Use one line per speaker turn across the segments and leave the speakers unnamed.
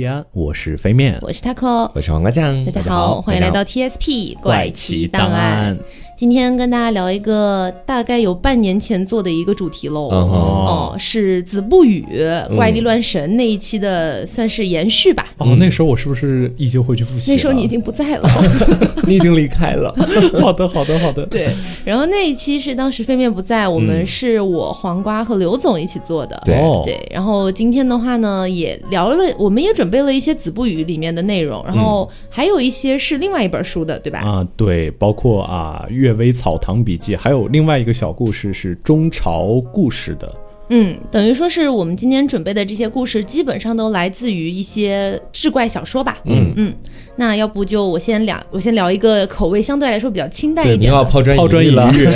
呀，我是飞面，
我是 taco，
我是黄瓜酱，
大家
好
好，欢迎来到 TSP 怪奇档
档
案。。今天跟大家聊一个大概有半年前做的一个主题喽，哦，是子不语怪力乱神那一期的，算是延续吧。
哦，那时候我是不是已经回去复习了？
那时候你已经不在了，
你已经离开了，
好的，好的，好的。
对。然后那一期是当时飞面不在，我们是我黄瓜和刘总一起做的，
对
哦，
对，然后今天的话呢，也聊了，我们也准备了一些子不语里面的内容，然后还有一些是另外一本书的，对吧？
啊，对，包括啊《阅微草堂笔记》，还有另外一个小故事是中朝故事的。
嗯，等于说是我们今天准备的这些故事，基本上都来自于一些志怪小说吧。
嗯。
嗯，那要不就我先聊，我先聊一个口味相对来说比较清淡一点的。
又要抛砖
抛砖引
引玉。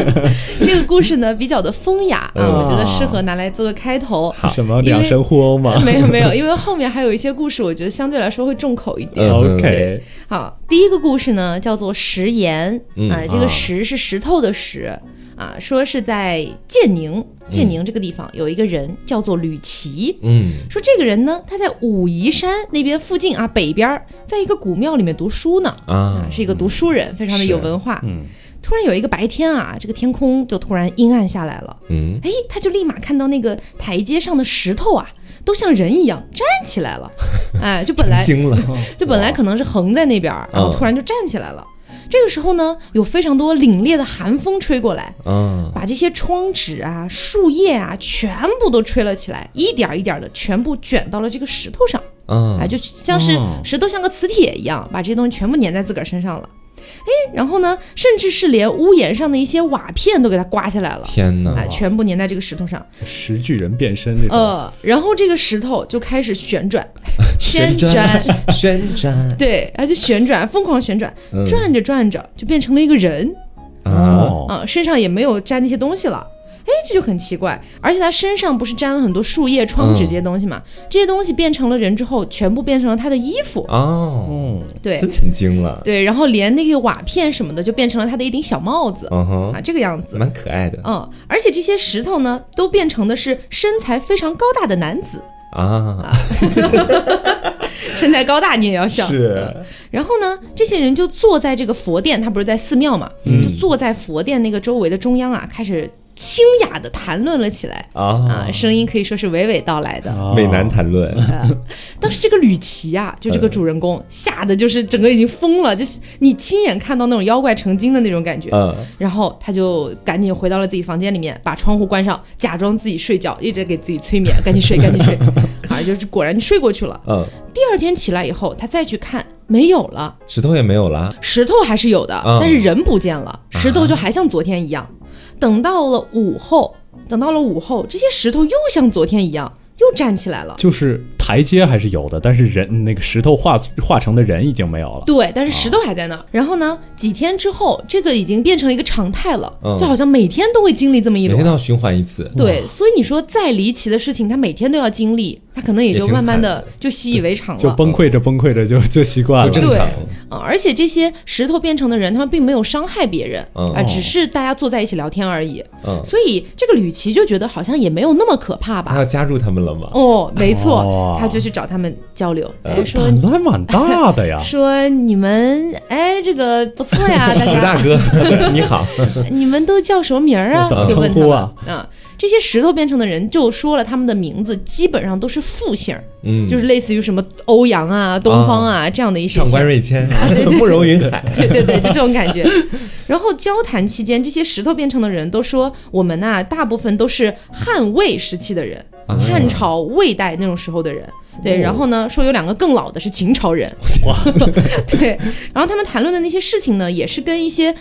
这个故事呢比较的风雅啊，
嗯
我觉得适合拿来做个开头。
什么两神互殴吗？
没有没有，因为后面还有一些故事，我觉得相对来说会重口一点。
嗯
？OK，
好，第一个故事呢叫做食盐
嗯。
啊，这个石是石头的石啊，说是在建宁，建宁这个地方有一个人叫做吕琦。
嗯
说这个人呢，他在武夷山那边附近啊，北边儿，在一个古庙里面读书呢，
啊
啊，，是一个读书人，非常的有文化。
嗯，
突然有一个白天啊，这个天空就突然阴暗下来了，
嗯
哎，他就立马看到那个台阶上的石头啊，都像人一样站起来了，哎，就本来
惊了，
就本来可能是横在那边儿，然后
嗯
突然就站起来了。这个时候呢，有非常多凛冽的寒风吹过来，
嗯。
把这些窗纸啊、树叶啊全部都吹了起来，一点儿一点儿的全部卷到了这个石头上，
嗯。
哎，就像是
哦
石头像个磁铁一样，把这些东西全部粘在自个儿身上了。哎，然后呢，甚至是连屋檐上的一些瓦片都给它刮下来了，
天哪。
哎，，全部粘在这个石头上。
石巨人变身这种。
呃，然后这个石头就开始旋转，
旋
转，
旋转。
对，而且旋转，疯狂旋转，
嗯。
转着转着就变成了一个人。
啊，
哦，
啊、身上也没有沾那些东西了。哎，这就很奇怪，而且他身上不是沾了很多树叶、窗纸这些东西嘛？这些东西变成了人之后，全部变成了他的衣服，
哦，
嗯，
对。
真成精了，
对，然后连那个瓦片什么的就变成了他的一顶小帽子、
嗯哼，
啊，这个样子。
蛮可爱的。
嗯，而且这些石头呢，都变成的是身材非常高大的男子，
啊，
身材高大你也要笑。
是，
然后呢，这些人就坐在这个佛殿，他不是在寺庙嘛，
嗯。
就坐在佛殿那个周围的中央啊，开始清雅的谈论了起来啊，
啊，
声音可以说是娓娓道来的。
哦
美男谈论，
当时这个吕奇啊，就这个主人公，吓得就是整个已经疯了，就是你亲眼看到那种妖怪成精的那种感觉。
嗯
然后他就赶紧回到了自己房间里面，把窗户关上，假装自己睡觉，一直给自己催眠，赶紧睡，赶紧睡。啊，就是果然就睡过去了。
嗯，
第二天起来以后，他再去看，没有了。
石头也没有了，
石头还是有的，
嗯
但是人不见了，石头就还像昨天一样。等到了午后，等到了午后，这些石头又像昨天一样，又站起来了。
就是台阶还是有的，但是人那个石头化化成的人已经没有了。
对，但是石头还在那儿。然后呢，几天之后，这个已经变成一个常态了，
嗯
就好像每天都会经历这么一轮。
每天都要循环一次，
对，所以你说再离奇的事情，他每天都要经历，他可能也就慢慢的就习以为常了。
就崩溃着崩溃着就 就习惯了。
对
就正常，
啊、而且这些石头变成的人，他们并没有伤害别人，啊、
嗯
只是大家坐在一起聊天而已。
嗯，
所以这个吕奇就觉得好像也没有那么可怕吧？
他要加入他们了吗？
哦，没错，
哦
他就去找他们交流，
嗯
哎说
胆子还蛮大的呀。
说你们哎这个不错呀，大
石大哥，你好，
你们都叫什么名儿啊？
怎么
就问他们
称呼啊
啊。这些石头变成的人就说了他们的名字，基本上都是复姓儿，
嗯，
就是类似于什么欧阳啊、东方啊、这样的一些
上官。瑞谦
对对，
慕容云海，
对对对，就这种感觉。然后交谈期间，这些石头变成的人都说，我们呐、大部分都是汉魏时期的人，
啊
汉朝魏代那种时候的人。对，然后呢，说有两个更老的是秦朝人，哇，对，然后他们谈论的那些事情呢，也是跟一些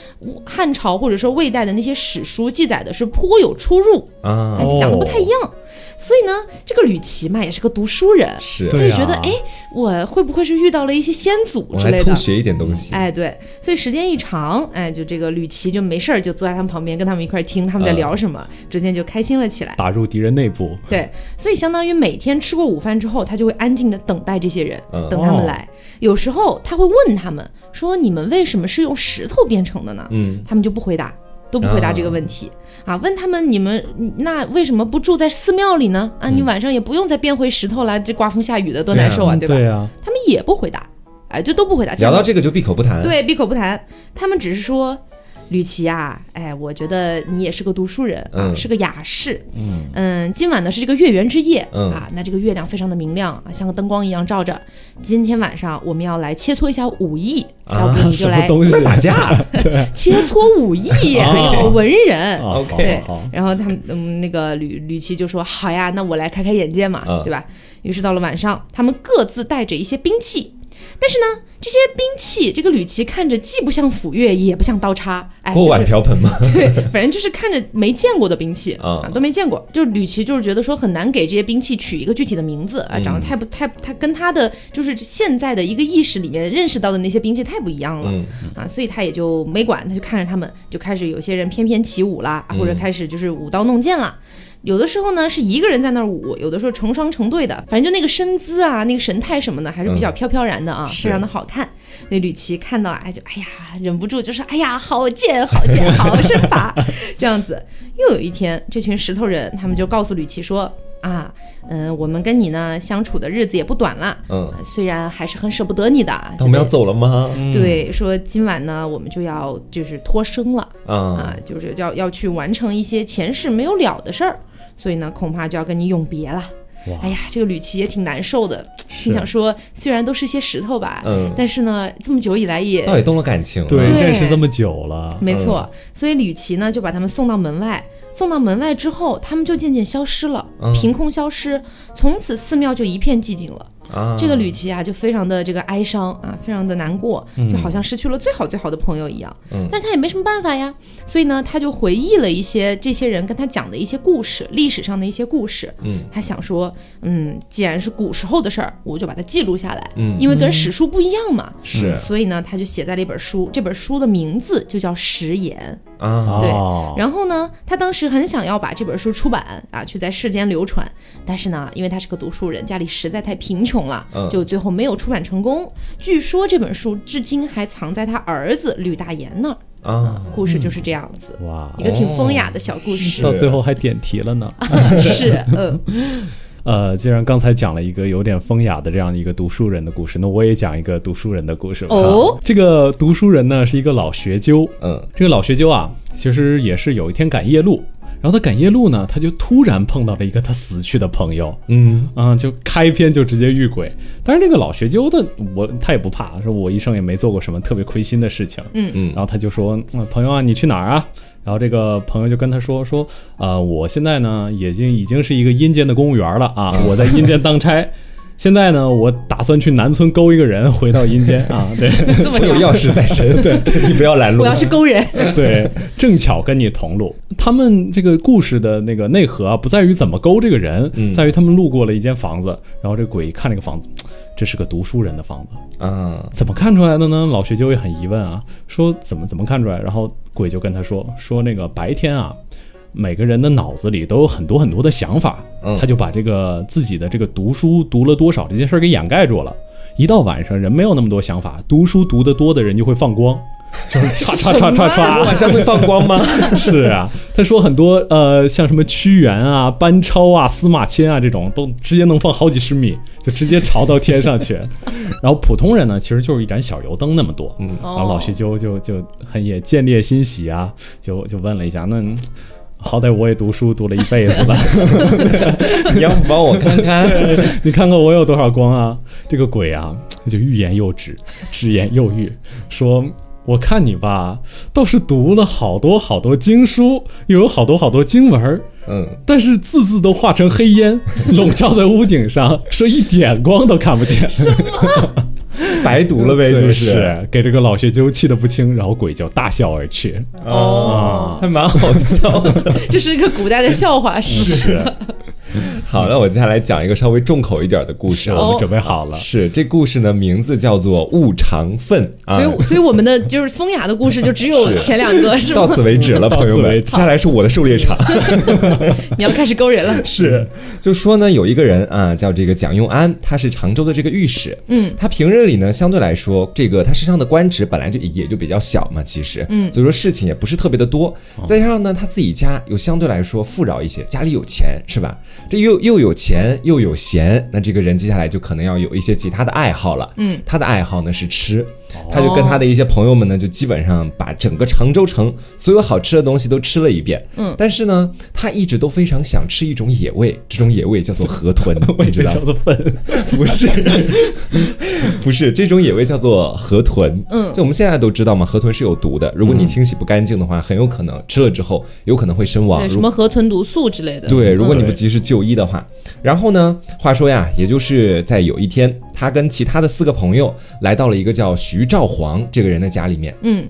汉朝或者说魏代的那些史书记载的是颇有出入，
啊。
哦，，讲的不太一样。所以呢，这个吕奇嘛也是个读书人，
是，
他就觉得哎，我会不会是遇到了一些先祖之类的？
来偷学一点东西，
哎，对，所以时间一长，哎，就这个吕奇就没事儿，就坐在他们旁边，跟他们一块儿听他们在聊什么，逐渐就开心了起来。
打入敌人内部，
对，所以相当于每天吃过午饭之后，他就会安静的等待这些人，
嗯。
等他们来。有时候他会问他们说：“你们为什么是用石头变成的呢？”
嗯，
他们就不回答，都不回答这个问题啊。问他们你们那为什么不住在寺庙里呢？啊，你晚上也不用再变回石头了，这刮风下雨的多难受啊，对吧？
对啊，
他们也不回答，哎，就都不回答。
聊到这个就闭口不谈。
对，闭口不谈。他们只是说，吕琦啊，哎，我觉得你也是个读书人啊，
嗯。
是个雅士。嗯。今晚呢是这个月圆之夜、
嗯。
啊，那这个月亮非常的明亮啊，像个灯光一样照着。今天晚上我们要来切磋一下武艺，
啊
要不你就来 切磋武艺，还 有文人。
啊
OK
对然后他们嗯，那个吕吕琦就说：“好呀，那我来开开眼界嘛，
嗯。
对吧？”于是到了晚上，他们各自带着一些兵器，但是呢，这些兵器，这个吕琦看着既不像斧钺，也不像刀叉，哎，
锅碗瓢盆嘛。
对，反正就是看着没见过的兵器
啊
啊，都没见过。就是吕琦就是觉得说很难给这些兵器取一个具体的名字啊，
嗯
长得太不太，他跟他的就是现在的一个意识里面认识到的那些兵器太不一样了。
嗯
啊，所以他也就没管，他就看着他们，就开始有些人翩翩起舞啦，啊或者开始就是舞刀弄剑啦。有的时候呢是一个人在那儿舞，有的时候成双成对的，反正就那个身姿啊，那个神态什么的，还是比较飘飘然的啊，
是
非常的好看。那吕琦看到哎就哎呀，忍不住就说哎呀，好剑，好剑，好身法，这样子。又有一天，这群石头人他们就告诉吕琦说啊，嗯，我们跟你呢相处的日子也不短了，
嗯，
虽然还是很舍不得你的，
那我们要走了吗？
对，说今晚呢，我们就要就是脱生了
啊。
啊，就是要要去完成一些前世没有了的事儿，所以呢，恐怕就要跟你永别了。
哇。
哎呀，这个吕奇也挺难受的，心想说，虽然都是些石头吧，
嗯。
但是呢，这么久以来也
倒也动了感情了。
对，
对。
认识这么久了，
没错，所以吕奇呢就把他们送到门外。送到门外之后，他们就渐渐消失了，
嗯
凭空消失。从此寺庙就一片寂静了。
啊，
这个吕琦啊，就非常的这个哀伤啊，非常的难过，就好像失去了最好最好的朋友一样。
嗯。
但是他也没什么办法呀，所以呢，他就回忆了一些这些人跟他讲的一些故事，历史上的一些故事。
嗯，
他想说，嗯，既然是古时候的事儿，我就把它记录下来，
嗯。
因为跟史书不一样嘛。
是。
所以呢，他就写在了一本书，这本书的名字就叫《食言》。
啊，
对。
哦
然后呢，他当时很想要把这本书出版啊，去在世间流传，但是呢，因为他是个读书人，家里实在太贫穷了，
嗯
就最后没有出版成功。据说这本书至今还藏在他儿子吕大言那儿。
啊，
故事就是这样子，
哇
一，个挺风雅的小故事。
到最后还点题了呢。
是，嗯，
呃，既然刚才讲了一个有点风雅的这样一个读书人的故事，那我也讲一个读书人的故事吧。
哦
这个读书人呢是一个老学究，
嗯
这个老学究啊，其实也是有一天赶夜路，然后他赶夜路呢，他就突然碰到了一个他死去的朋友，
嗯
嗯，就开篇就直接遇鬼。但是这个老学究的我他也不怕，说我一生也没做过什么特别亏心的事情，
嗯
嗯
然后他就说，嗯，朋友啊，你去哪儿啊？然后这个朋友就跟他说说，呃，我现在呢已经已经是一个阴间的公务员了啊，我在阴间当差。现在呢，我打算去南村勾一个人回到阴间啊，对
我有。钥匙在身，对你不要拦路。
我要去勾人，
对，正巧跟你同路。他们这个故事的那个内核啊，不在于怎么勾这个人，
嗯
在于他们路过了一间房子，然后这鬼一看这个房子，这是个读书人的房子，
啊，
怎么看出来的呢？老学究也很疑问啊，说怎么怎么看出来？然后鬼就跟他说说那个白天啊，每个人的脑子里都有很多很多的想法，
嗯
他就把这个自己的这个读书读了多少这件事儿给掩盖住了。一到晚上，人没有那么多想法，读书读得多的人就会放光，就 是唰唰唰唰唰，
晚上会放光吗？
是啊，他说很多呃，像什么屈原啊、班超啊、司马迁啊这种，都直接能放好几十米，就直接朝到天上去。然后普通人呢，其实就是一盏小油灯那么多。
嗯
然后老徐就就就很也见猎欣喜啊，就就问了一下，那嗯好歹我也读书读了一辈子了，
你要不帮我看看？
你看看我有多少光啊？这个鬼啊，就欲言又止，止言又欲，说。我看你吧，倒是读了好多好多经书，又有好多好多经文儿，
嗯，
但是字字都化成黑烟，笼罩在屋顶上，说一点光都看不见。
白读了呗，就是
给这个老学究气得不轻，然后鬼就大笑而去。
哦，还蛮好笑的。
这是一个古代的笑话，是不是？
好，那我接下来讲一个稍微重口一点的故事啊。
我们准备好了。
是这故事呢，名字叫做《误肠粪》啊
所。以，所以我们的就是风雅的故事就只有前两个，是
到？此为止了，朋友们。接下来是我的狩猎场。
你要开始勾人了。
是，就说呢，有一个人啊，叫这个蒋用安，他是常州的这个御史。
嗯，
他平日里呢呢，相对来说，这个他身上的官职本来就也就比较小嘛，其实，嗯，所以说事情也不是特别的多。再加上呢，他自己家又相对来说富饶一些，家里有钱，是吧？这又又有钱又有闲，那这个人接下来就可能要有一些其他的爱好了。嗯，他的爱好呢是吃，他就跟他的一些朋友们呢，就基本上把整个常州城所有好吃的东西都吃了一遍。嗯，但是呢，他一直都非常想吃一种野味，这种野味叫做河豚，你知道
叫？做粪。
不是，不是这种野味叫做河豚。嗯，就我们现在都知道嘛，河豚是有毒的，如果你清洗不干净的话，很有可能吃了之后有可能会身亡。
对，什么河豚毒素之类的。
对，如果你不及时就医的话，然后呢，话说呀，也就是在有一天，他跟其他的四个朋友来到了一个叫徐兆煌这个人的家里面。
嗯，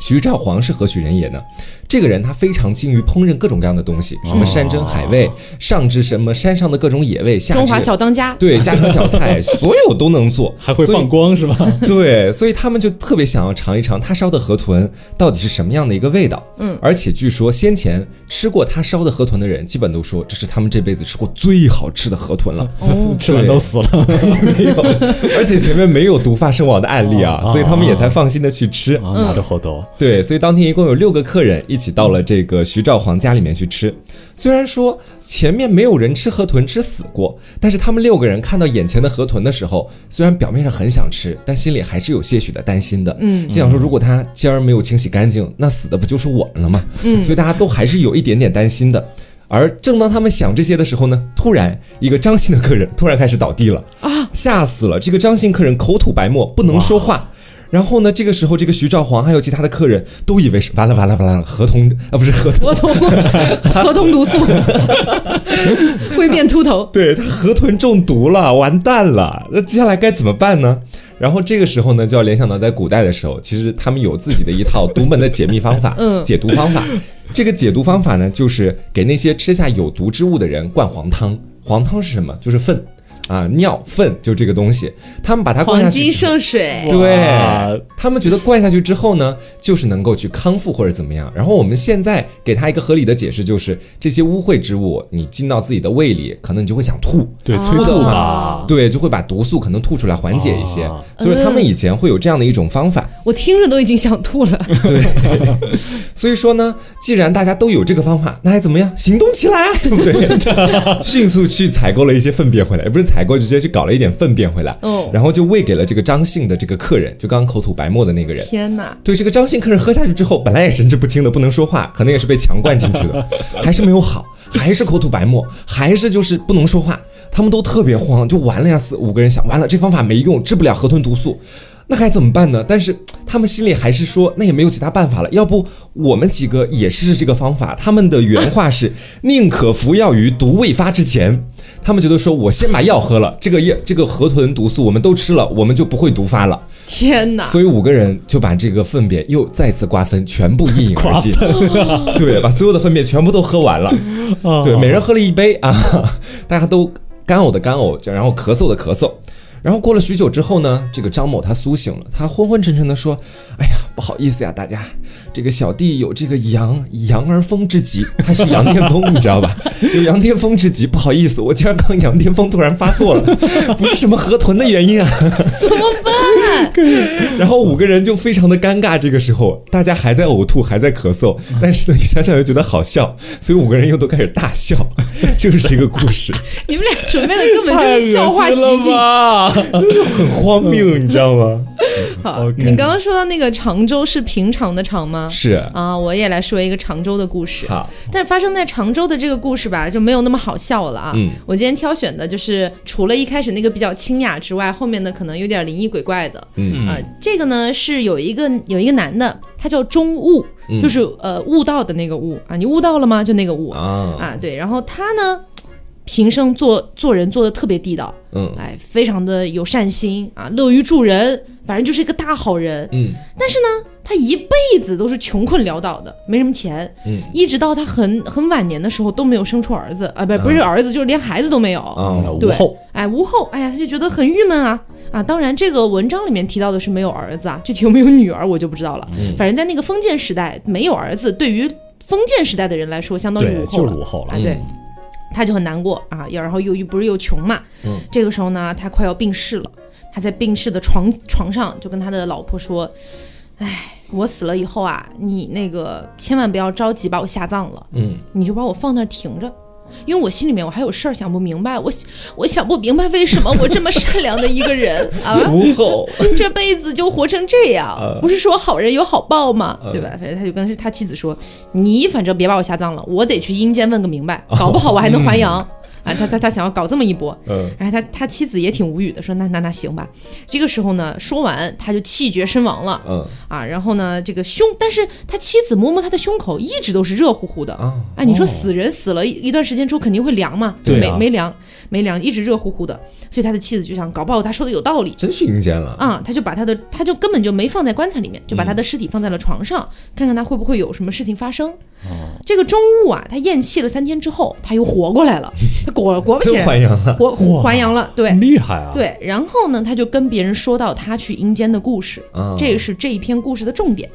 徐兆煌是何许人也呢？这个人他非常精于烹饪各种各样的东西，什么山珍海味，上至什么山上的各种野味，下至
中华小当家。
对家常小菜，所有都能做，
还会放光是吧？
对，所以他们就特别想要尝一尝他烧的河豚到底是什么样的一个味道。嗯，而且据说先前吃过他烧的河豚的人，基本都说这是他们这辈子吃过最好吃的河豚了。
哦，
吃完都死了。
没有，而且前面没有毒发身亡的案例啊，
哦
所以他们也才放心的去吃。
啊，拿着好多。
对，所以当天一共有六个客人一起到了这个徐兆煌家里面去吃。虽然说前面没有人吃河豚吃死过，但是他们六个人看到眼前的河豚的时候，虽然表面上很想吃，但心里还是有些许的担心的。嗯，心想说如果他尖儿没有清洗干净，那死的不就是我们了吗？嗯，所以大家都还是有一点点担心的。而正当他们想这些的时候呢，突然一个张姓的客人突然开始倒地了啊，吓死了！这个张姓客人口吐白沫，不能说话。然后呢，这个时候这个徐兆煌还有其他的客人都以为是完了完了完了，合同啊不是合同，
河豚，河豚毒素 会变秃头。
对他河豚中毒了，完蛋了，那接下来该怎么办呢？然后这个时候呢，就要联想到在古代的时候，其实他们有自己的一套独门的解密方法，
嗯
解毒方法。这个解毒方法呢，就是给那些吃下有毒之物的人灌黄汤。黄汤是什么？就是粪啊，尿粪，就这个东西。他们把它灌下
黄金
去之后。
圣水，
对，他们觉得灌下去之后呢，就是能够去康复或者怎么样。然后我们现在给他一个合理的解释，就是这些污秽之物你进到自己的胃里，可能你就会想吐，
对，
哦
催吐吧
啊。
对，就会把毒素可能吐出来缓解一些。
啊
所以他们以前会有这样的一种方法。
我听着都已经想吐了。
对 所以说呢，既然大家都有这个方法，那还怎么样？行动起来啊，对不对？迅速去采购了一些粪便回来，也不是采购，直接去搞了一点粪便回来，
哦
然后就喂给了这个张姓的这个客人，就刚刚口吐白沫的那个人。
天哪！
对这个张姓客人喝下去之后，本来也神志不清的，不能说话，可能也是被强灌进去的，还是没有好，还是口吐白沫，还是就是不能说话，他们都特别慌，就完了呀！四五个人想，完了这方法没用，治不了河豚毒素，那该怎么办呢？但是他们心里还是说，那也没有其他办法了，要不我们几个也试试这个方法。他们的原话是：宁可服药于毒未发之前。他们觉得说，我先把药喝了，这个药这个河豚毒素我们都吃了，我们就不会毒发了。
天哪！
所以五个人就把这个粪便又再次瓜分，全部一饮而尽。对，把所有的粪便全部都喝完了。
啊
对，每人喝了一杯啊，大家都干呕的干呕，然后咳嗽的咳嗽。然后过了许久之后呢，这个张某他苏醒了，他昏昏沉沉的说：“哎呀，不好意思呀，大家，这个小弟有这个羊羊儿疯之疾，他是羊癫疯，你知道吧？有羊癫疯之疾，不好意思，我今儿刚羊癫疯突然发作了，不是什么河豚的原因啊。”
怎么办？
然后五个人就非常的尴尬，这个时候大家还在呕吐，还在咳嗽，但是呢，想想又觉得好笑，所以五个人又都开始大笑，就是这个故事，
你们俩准备的根本就是笑话集锦。
吧？
很荒谬，你知道吗？
好你刚刚说到那个常州是平常的常吗？
是，
啊，我也来说一个常州的故事。
好，
但是发生在常州的这个故事吧，就没有那么好笑了啊。
嗯
我今天挑选的就是除了一开始那个比较清雅之外，后面的可能有点灵异鬼怪的。
嗯
呃，这个呢是有一个有一个男的，他叫中悟，
嗯
就是呃悟道的那个悟啊，你悟到了吗？就那个悟
啊，
啊，对。然后他呢，平生做做人做的特别地道，
嗯
哎，非常的有善心啊，乐于助人，反正就是一个大好人。
嗯
但是呢，他一辈子都是穷困潦倒的，没什么钱，
嗯
一直到他很很晚年的时候都没有生出儿子啊，不不是儿子，就是连孩子都没有。
啊，
对
无后
哎，无后，哎呀，他就觉得很郁闷啊啊！当然，这个文章里面提到的是没有儿子啊，具体有没有女儿我就不知道了。
嗯
反正在那个封建时代，没有儿子对于封建时代的人来说，相当于
对，
无后了
就是。无后了
啊，。对，他就很难过啊，又然后又又不是又穷嘛，嗯这个时候呢，他快要病逝了。他在病逝的床床上就跟他的老婆说：“哎，我死了以后啊，你那个千万不要着急把我下葬了，
嗯，
你就把我放那儿停着。”因为我心里面我还有事儿想不明白，我我想不明白为什么我这么善良的一个人 啊，
无后，
这辈子就活成这样
呃，
不是说好人有好报吗？
呃
对吧？反正他就跟他妻子说：“你反正别把我下葬了，我得去阴间问个明白，搞不好我还能还阳。”啊，他他他想要搞这么一波，
嗯
然后他他妻子也挺无语的，说那那那行吧。这个时候呢，说完他就气绝身亡了
嗯
啊。然后呢，这个胸，但是他妻子摸摸他的胸口，一直都是热乎乎的。
啊，
哎，你说死人死了一一段时间之后肯定会凉嘛？就没
啊
没凉没凉，一直热乎乎的。所以他的妻子就想，搞不好他说的有道理，
真是阴间了，
啊，他就把他的，他就根本就没放在棺材里面，就把他的尸体放在了床上，看看他会不会有什么事情发生。这个钟物啊，他咽气了三天之后，他又活过来了，他果果不其
真
然
还阳了，
还阳了，对。
厉害啊！，
对，然后呢，他就跟别人说到他去阴间的故事，
啊，
这个是这一篇故事的重点。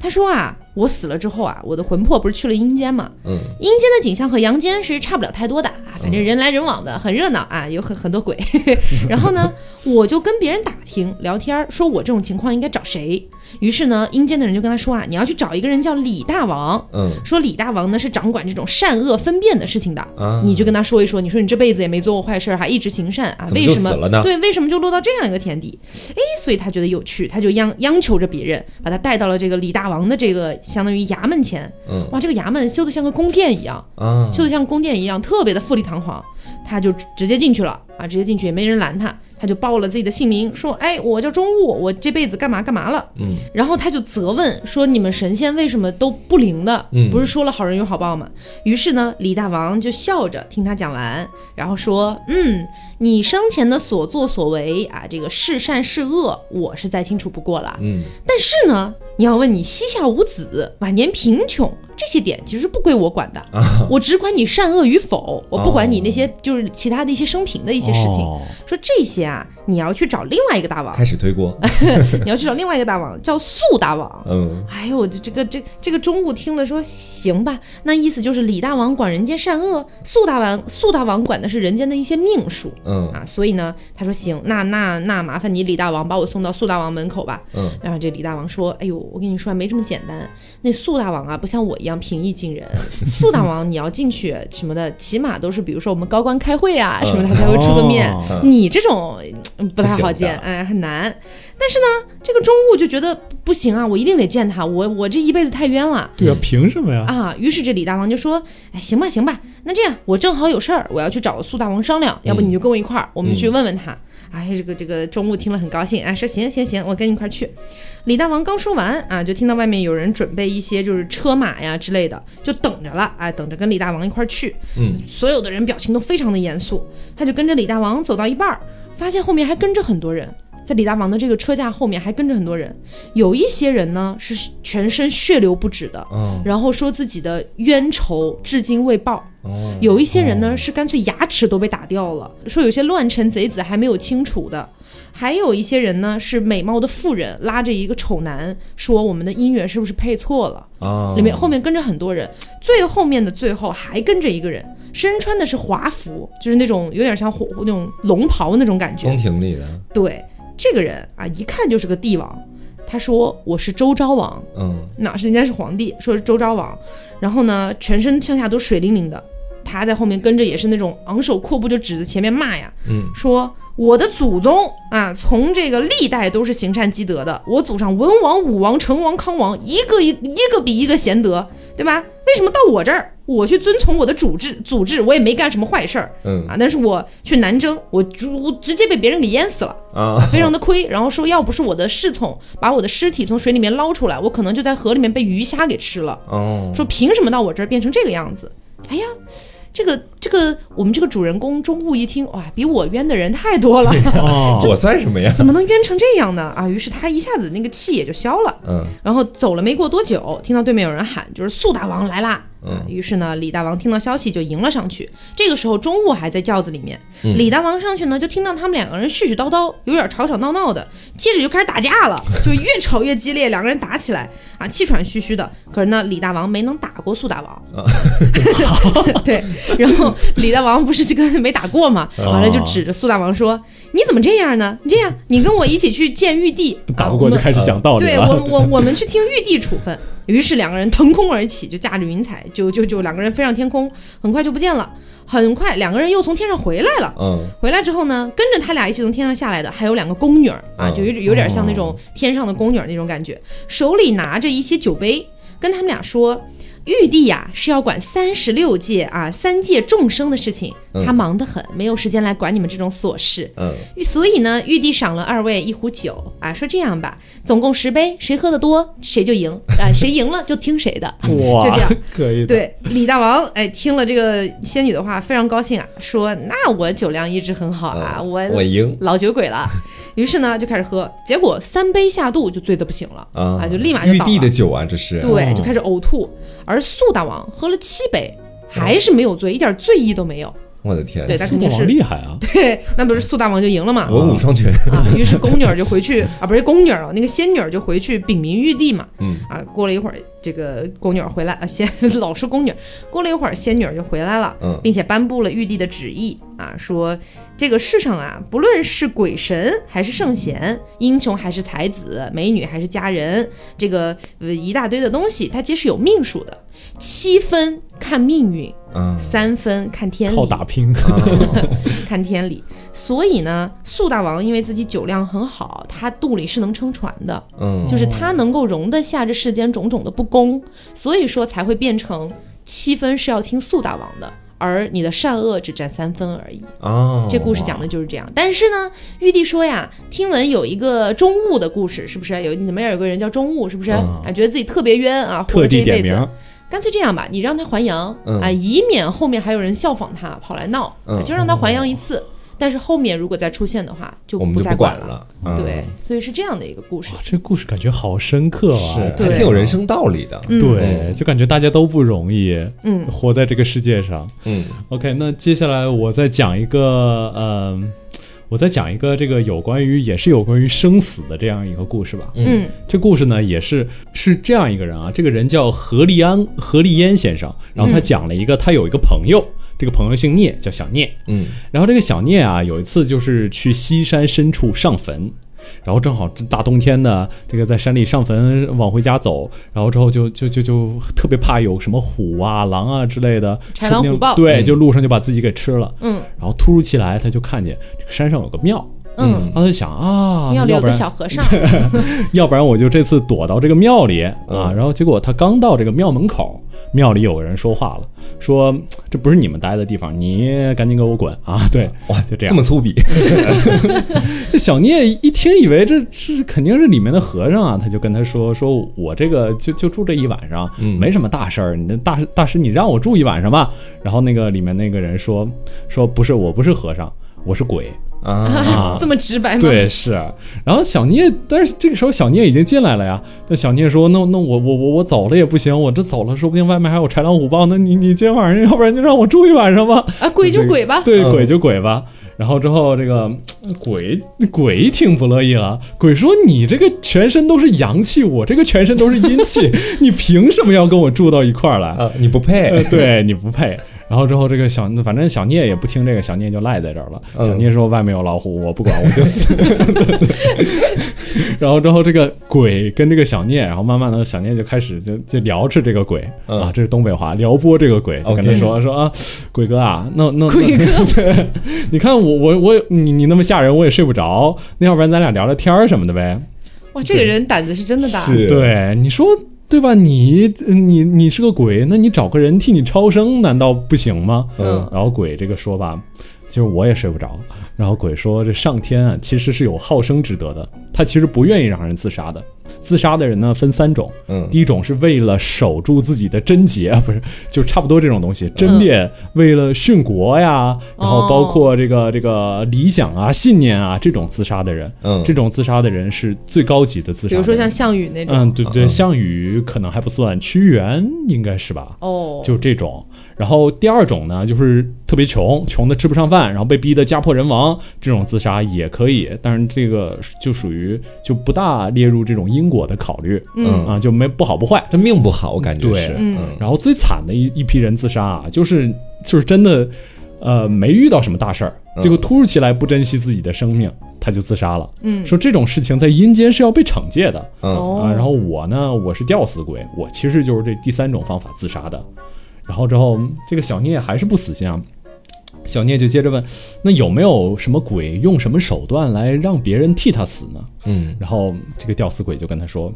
他说啊，我死了之后啊，我的魂魄不是去了阴间嘛？
嗯
阴间的景象和阳间是差不了太多的啊，反正人来人往的，很热闹啊，有很很多鬼。然后呢，我就跟别人打听聊天儿，说我这种情况应该找谁。于是呢，阴间的人就跟他说啊，你要去找一个人叫李大王，
嗯
说李大王呢是掌管这种善恶分辨的事情的。
啊，
你就跟他说一说，你说你这辈子也没做过坏事儿，还一直行善啊，为什么对，为什么就落到这样一个田地？哎，所以他觉得有趣，他就央央求着别人把他带到了这个李大王的这个相当于衙门前。
嗯
哇，这个衙门修的像个宫殿一样，
啊，
修的像宫殿一样，特别的富丽堂皇。他就直接进去了啊，直接进去也没人拦他，他就报了自己的姓名，说：“哎，我叫钟雾，我这辈子干嘛干嘛了。”
嗯，
然后他就责问说：“你们神仙为什么都不灵的？
嗯
不是说了好人有好报吗？”于是呢，李大王就笑着听他讲完，然后说：“嗯，你生前的所作所为啊，这个是善是恶，我是再清楚不过了。
嗯
但是呢，你要问你膝下无子，晚年贫穷这些点，其实不归我管的，我只管你善恶与否，我不管你那些就是其他的一些生平的一些事情。
哦。
说这些啊，你要去找另外一个大王，
开始推锅，
你要去找另外一个大王，叫素大王。
嗯。
哎呦，这这个这这个中午听了说行吧，那意思就是李大王管人间善恶，素大王素大王管的是人间的一些命数。
嗯。
啊，所以呢，他说行，那那那麻烦你李大王把我送到素大王门口吧。
嗯。
然后这李大王说：“哎呦，我跟你说啊，没这么简单。那素大王啊，不像我一样平易近人。肃大王你要进去什么的，起码都是比如说我们高官开会啊什么的，他才会出个面。
哦
你这种嗯不太好见，
不
哎，很难。但是呢，这个中务就觉得不不行啊，我一定得见他，我我这一辈子太冤了。”
对啊，凭什么呀？
啊，于是这李大王就说：“哎，行吧，行吧，那这样我正好有事儿，我要去找苏大王商量，要不你就跟我一块儿，我们去问问他。哎，这个这个钟午听了很高兴，哎，说行行行，我跟你一块儿去。李大王刚说完啊，就听到外面有人准备一些就是车马呀之类的，就等着了，哎，等着跟李大王一块儿去。
嗯，
所有的人表情都非常的严肃，他就跟着李大王走到一半儿，发现后面还跟着很多人。在李大王的这个车架后面还跟着很多人，有一些人呢是全身血流不止的，
嗯。
然后说自己的冤仇至今未报。
哦，
有一些人呢是干脆牙齿都被打掉了，说有些乱臣贼子还没有清除的。还有一些人呢是美貌的妇人拉着一个丑男说我们的姻缘是不是配错了？
啊，
里面后面跟着很多人，最后面的最后还跟着一个人，身穿的是华服，就是那种有点像火那种龙袍那种感觉。
宫。廷里的，
对，这个人啊，一看就是个帝王。他说我是周昭王，
嗯。
那是人家是皇帝，说是周昭王，然后呢，全身上下都水灵灵的，他在后面跟着也是那种昂首阔步就指着前面骂呀，
嗯，
说我的祖宗啊，从这个历代都是行善积德的，我祖上文王、武王、成王、康王，一个一一个比一个贤德，对吧？为什么到我这儿，我去遵从我的主治组织，我也没干什么坏事儿
嗯
啊，但是我去南征，我直直接被别人给淹死了。
啊，
非常的亏，然后说要不是我的侍从把我的尸体从水里面捞出来，我可能就在河里面被鱼虾给吃了。
哦，
说凭什么到我这儿变成这个样子？哎呀，这个这个我们这个主人公钟雾一听，哇，比我冤的人太多了，
哦，
我算什么呀？
怎么能冤成这样呢？啊，于是他一下子那个气也就消了。
嗯
然后走了没过多久，听到对面有人喊，就是素大王来啦！
嗯
于是呢，李大王听到消息就迎了上去。这个时候，钟午还在轿子里面。
嗯
李大王上去呢，就听到他们两个人絮絮叨叨，有点吵吵闹闹的，接着就开始打架了，就越吵越激烈，两个人打起来啊，气喘吁吁的。可是呢，李大王没能打过苏大王。
啊
对，然后李大王不是这个没打过嘛，完了就指着苏大王说：“你怎么这样呢？你这样，你跟我一起去见玉帝。啊
打不过就开始讲道理
对。我我我们去听玉帝处分。于是两个人腾空而起，就驾着云彩，就就就两个人飞上天空，很快就不见了。很快两个人又从天上回来了。
嗯
回来之后呢，跟着他俩一起从天上下来的还有两个宫女儿啊，
嗯
就有有点像那种天上的宫女儿那种感觉，手里拿着一些酒杯，跟他们俩说。玉帝呀、是要管三十六界啊三界众生的事情，
嗯
他忙得很，没有时间来管你们这种琐事。
嗯
所以呢，玉帝赏了二位一壶酒啊，说这样吧，总共十杯，谁喝的多谁就赢啊，谁赢了就听谁的。
哇，
就这样，
可以的。
对，李大王哎听了这个仙女的话，非常高兴啊，说那我酒量一直很好啊，
嗯
我
我赢
老酒鬼了。于是呢就开始喝，结果三杯下肚就醉得不行了
啊
就立马就
玉
倒了
帝的酒啊，这是
对，
哦
就开始呕吐。而苏大王喝了七杯，还是没有醉，一点醉意都没有。
我的天，
对，他
苏大王
肯定是
厉害啊！
对，那不是苏大王就赢了嘛？
文武双全，
啊，于是宫女儿就回去啊，不是宫女儿了，那个仙女儿就回去禀明玉帝嘛。
嗯
啊，过了一会儿，这个宫女儿回来啊，仙 老是宫女儿，过了一会儿，仙女儿就回来了，
嗯
并且颁布了玉帝的旨意啊，说这个世上啊，不论是鬼神还是圣贤，英雄还是才子，美女还是佳人，这个呃一大堆的东西，它皆是有命数的，七分看命运，
嗯
三分看天理，
靠打拼，
看天理。所以呢，苏大王因为自己酒量很好，他肚里是能撑船的，
嗯
就是他能够容得下这世间种种的不公，所以说才会变成七分是要听苏大王的。而你的善恶只占三分而已，
哦，
这故事讲的就是这样。但是呢，玉帝说呀，听闻有一个钟务的故事，是不是？有你们那儿有个人叫钟务，是不是？
嗯
啊，觉得自己特别冤啊，活这一辈子
地点名，，
干脆这样吧，你让他还阳、
嗯
啊，以免后面还有人效仿他跑来闹，
嗯
就让他还阳一次。但是后面如果再出现的话，就
我们就
再管
了，嗯
对，所以是这样的一个故事
哇。这故事感觉好深刻
是
啊！
还挺有人生道理的，
嗯
对，就感觉大家都不容易，
嗯
活在这个世界上。
嗯
OK，那接下来我再讲一个，呃，我再讲一个这个有关于也是有关于生死的这样一个故事吧。
嗯。
这故事呢也是是这样一个人啊，这个人叫何立安何立烟先生，然后他讲了一个、他有一个朋友，这个朋友姓聂，叫小聂。
嗯。
然后这个小聂啊，有一次就是去西山深处上坟，然后正好这大冬天的，这个在山里上坟往回家走，然后之后就就就就特别怕有什么虎啊、狼啊之类的，
豺狼虎豹
对，
嗯
就路上就把自己给吃了。
嗯
然后突如其来，他就看见这个山上有个庙，
嗯，
然后他就想啊，
庙里有个
要不然
小和尚，
要不然我就这次躲到这个庙里啊。
嗯
然后结果他刚到这个庙门口，庙里有个人说话了，说这不是你们待的地方，你赶紧给我滚啊！对，
哇，
就这样
这么。粗鄙，
这 小聂一听以为这是肯定是里面的和尚啊，他就跟他说：“说我这个就就住这一晚上，
嗯
没什么大事儿。你的大大师，你让我住一晚上吧。”然后那个里面那个人说：“说不是，我不是和尚，我是鬼。”
啊，
啊
这么直白吗？
对，是。然后小聂，但是这个时候小聂已经进来了呀。那小聂说：“那那我我我我走了也不行，我这走了，说不定外面还有豺狼虎豹。那你你今天晚上要不然就让我住一晚上吧。
啊，鬼就鬼吧。
对，
嗯
鬼就鬼吧。然后之后这个嗯鬼鬼一听不乐意了，鬼说：“你这个全身都是阳气，我这个全身都是阴气，你凭什么要跟我住到一块儿来？”
啊，你不
呃
配，
对你不配。然后之后这个小，反正小聂也不听这个，小聂就赖在这儿了。
嗯
小聂说外面有老虎，我不管，我就死。然后之后这个鬼跟这个小聂，然后慢慢的小聂就开始就就聊吃这个鬼、
嗯
啊，这是东北话，撩拨这个鬼，就跟他说说啊，鬼哥啊，那那
鬼哥，
对，你看我我我你你那么吓人，我也睡不着，那要不然咱俩聊聊天儿什么的呗。
哇，这个人胆子是真的大。
是，
对，你说对吧？你你你是个鬼，那你找个人替你超生，难道不行吗？
嗯
然后鬼这个说吧，其实我也睡不着。然后鬼说，这上天啊，其实是有好生之德的，他其实不愿意让人自杀的。自杀的人呢分三种，
嗯。
第一种是为了守住自己的贞洁，不是，就差不多这种东西，贞烈，为了殉国呀，然后包括这个这个理想啊、信念啊这种自杀的人，
嗯。
这种自杀的人是最高级的自杀的，
比如说像项羽那种，
嗯，对对，
嗯。
项羽可能还不算，屈原应该是吧？
哦，
就这种。然后第二种呢，就是特别穷，穷的吃不上饭，然后被逼得家破人亡，这种自杀也可以，但是这个就属于就不大列入这种因果的考虑，
嗯
啊，就没不好不坏。
这命不好，我感觉
对
是，
嗯
然后最惨的一一批人自杀啊，就是就是真的，呃，没遇到什么大事儿，
嗯
结果突如其来不珍惜自己的生命，他就自杀了。
嗯
说这种事情在阴间是要被惩戒的。啊，然后我呢，我是吊死鬼，我其实就是这第三种方法自杀的。然后之后，这个小聂还是不死心啊。小聂就接着问：“那有没有什么鬼用什么手段来让别人替他死呢
嗯？”
然后这个吊死鬼就跟他说：“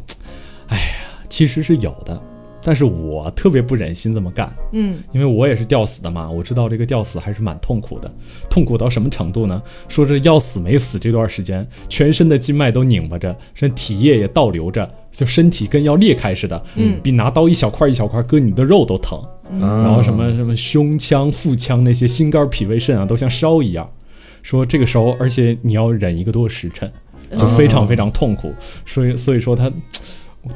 哎呀，其实是有的，但是我特别不忍心这么干，
嗯
因为我也是吊死的嘛，我知道这个吊死还是蛮痛苦的，痛苦到什么程度呢？说这要死没死这段时间，全身的筋脉都拧巴着，身体液也倒流着，就身体跟要裂开似的，
嗯
比拿刀一小块一小块割你的肉都疼。
然
然后什么什么胸腔、腹腔那些心肝脾胃肾啊，都像烧一样。说这个时候，而且你要忍一个多时辰，就非常非常痛苦。所以所以说他。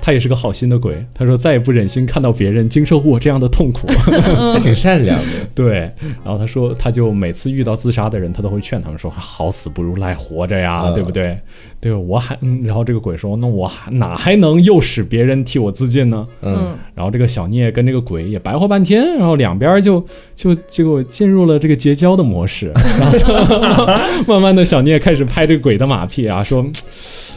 他也是个好心的鬼，他说再也不忍心看到别人经受过这样的痛苦。
还挺善良的，
对，然后他说，他就每次遇到自杀的人，他都会劝他们说，好死不如赖活着呀，
嗯
对不对？对我还，嗯，然后这个鬼说，那我还哪还能诱使别人替我自尽呢？
嗯
然后这个小聂跟这个鬼也白活半天，然后两边就就结果进入了这个结交的模式，然后他 慢慢的小聂开始拍这个鬼的马屁啊，说。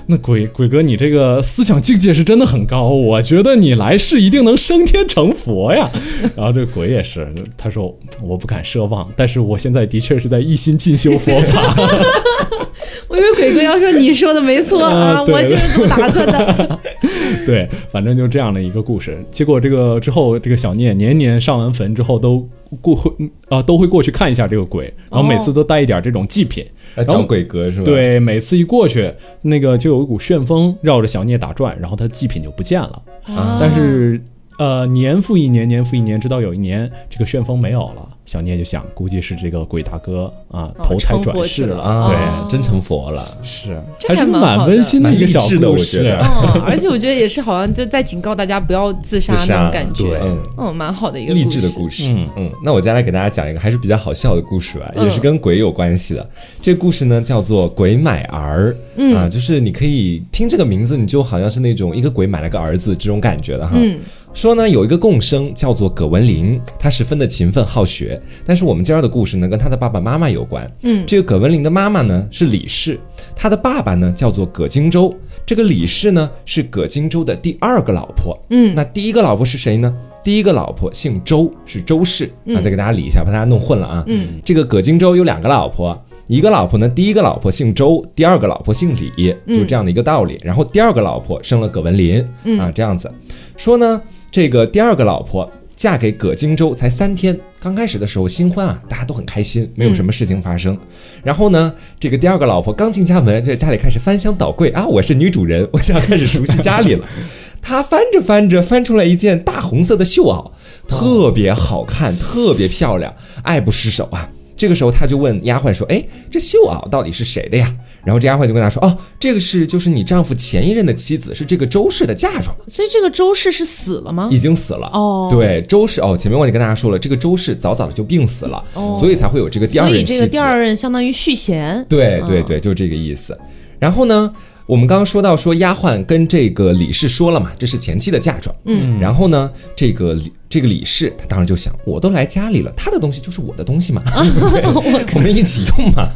那鬼鬼哥，你这个思想境界是真的很高，我觉得你来世一定能升天成佛呀。然后这个鬼也是，他说我不敢奢望，但是我现在的确是在一心进修佛法。
我以为鬼哥要说你说的没错啊，
啊
我就是这么打算的。
对，反正就这样的一个故事。结果这个之后，这个小聂年年上完坟之后都过会啊、都会过去看一下这个鬼，然后每次都带一点这种祭品。
然后鬼哥是吧？，
对，每次一过去，那个就有一股旋风绕着小聂打转，然后他祭品就不见了。
啊
但是呃，年复一年，年复一年，直到有一年这个旋风没有了，小聂就想，估计是这个鬼大哥啊
哦
投胎转世了。
啊，
对，
真成佛了，
是还是
蛮
温馨的一个小故事。
我觉得
嗯，而且我觉得也是好像就在警告大家不要自杀那种感觉，
嗯。
嗯，蛮好的一个
励志的。故事，
嗯
嗯那我接下来给大家讲一个还是比较好笑的故事吧，
嗯
也是跟鬼有关系的。这故事呢叫做《鬼买儿》，
嗯
啊，就是你可以听这个名字，你就好像是那种一个鬼买了个儿子这种感觉的哈。
嗯
说呢，有一个共生叫做葛文林，他十分的勤奋好学，但是我们今儿的故事呢跟他的爸爸妈妈有关。
嗯
这个葛文林的妈妈呢是李氏，他的爸爸呢叫做葛荆州。这个李氏呢是葛荆州的第二个老婆。
嗯
那第一个老婆是谁呢？第一个老婆姓周，是周氏。啊，再给大家理一下，把大家弄混了啊。
嗯
这个葛荆州有两个老婆，一个老婆呢，第一个老婆姓周，第二个老婆姓李，就这样的一个道理。然后第二个老婆生了葛文林，啊，这样子说呢，这个第二个老婆嫁给葛荆州才三天，刚开始的时候新婚啊，大家都很开心，没有什么事情发生。然后呢，这个第二个老婆刚进家门，在家里开始翻箱倒柜啊，我是女主人，我想开始熟悉家里了。她翻着翻着，翻出来一件大红色的绣袄，特别好看，特别漂亮，爱不释手啊。这个时候，他就问丫鬟说：“哎，这绣袄到底是谁的呀？”然后这丫鬟就跟他说：“哦，这个是就是你丈夫前一任的妻子，是这个周氏的嫁妆，
所以这个周氏是死了吗
已？经死了。”
哦，，
对，周氏哦，前面忘记跟大家说了，这个周氏早早的就病死了，
哦
所以才会有这个第二任妻子。
以这个第二任相当于续弦。嗯
对对对，就这个意思。然后呢，我们刚刚说到说丫鬟跟这个李氏说了嘛，这是前妻的嫁妆。
嗯，
然后呢，这个李这个李氏他当时就想，我都来家里了，他的东西就是我的东西嘛，对对我们一起用嘛。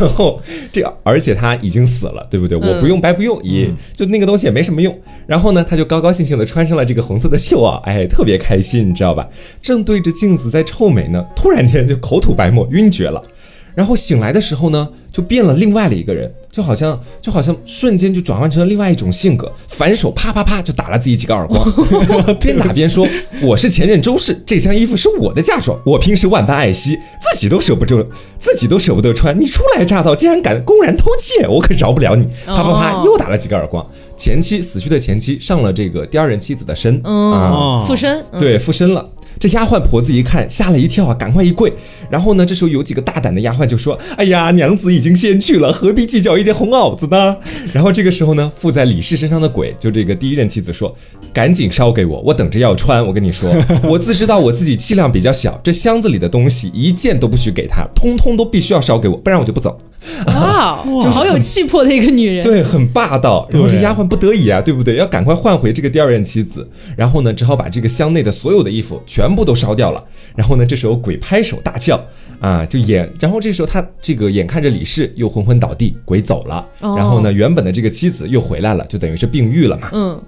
然后这而且他已经死了，对不对？我不用白不用，也就那个东西也没什么用。然后呢，他就高高兴兴的穿上了这个红色的袖袄，哎，特别开心，你知道吧？正对着镜子在臭美呢，突然间就口吐白沫，晕厥了。然后醒来的时候呢，就变了另外的一个人，就好像就好像瞬间就转换成了另外一种性格，反手啪啪啪就打了自己几个耳光，边打边说：“我是前任周氏，这箱衣服是我的嫁妆，我平时万般爱惜，自己都舍不得，自己都舍不得穿，你初来乍到竟然敢公然偷窃，我可饶不了你！”啪啪啪
哦
又打了几个耳光。前妻死去的前妻上了这个第二任妻子的身，
嗯。
啊，
哦。
附身，嗯，
对，附身了。这丫鬟婆子一看，吓了一跳啊，赶快一跪。然后呢，这时候有几个大胆的丫鬟就说：“哎呀，娘子已经先去了，何必计较一件红袄子呢？”然后这个时候呢，附在李氏身上的鬼，就这个第一任妻子说：“赶紧烧给我，我等着要穿。我跟你说，我自知道我自己气量比较小，这箱子里的东西一件都不许给他，通通都必须要烧给我，不然我就不走。”
哇，好有气魄的一个女人。
对，很霸道。然后这丫鬟不得已啊，对不对？要赶快换回这个第二任妻子。然后呢，只好把这个箱内的所有的衣服全部都烧掉了。然后呢，这时候鬼拍手大叫啊，就眼。然后这时候他这个眼看着李氏又昏昏倒地，鬼走了。
哦
然后呢，原本的这个妻子又回来了，就等于是病愈了嘛。
嗯，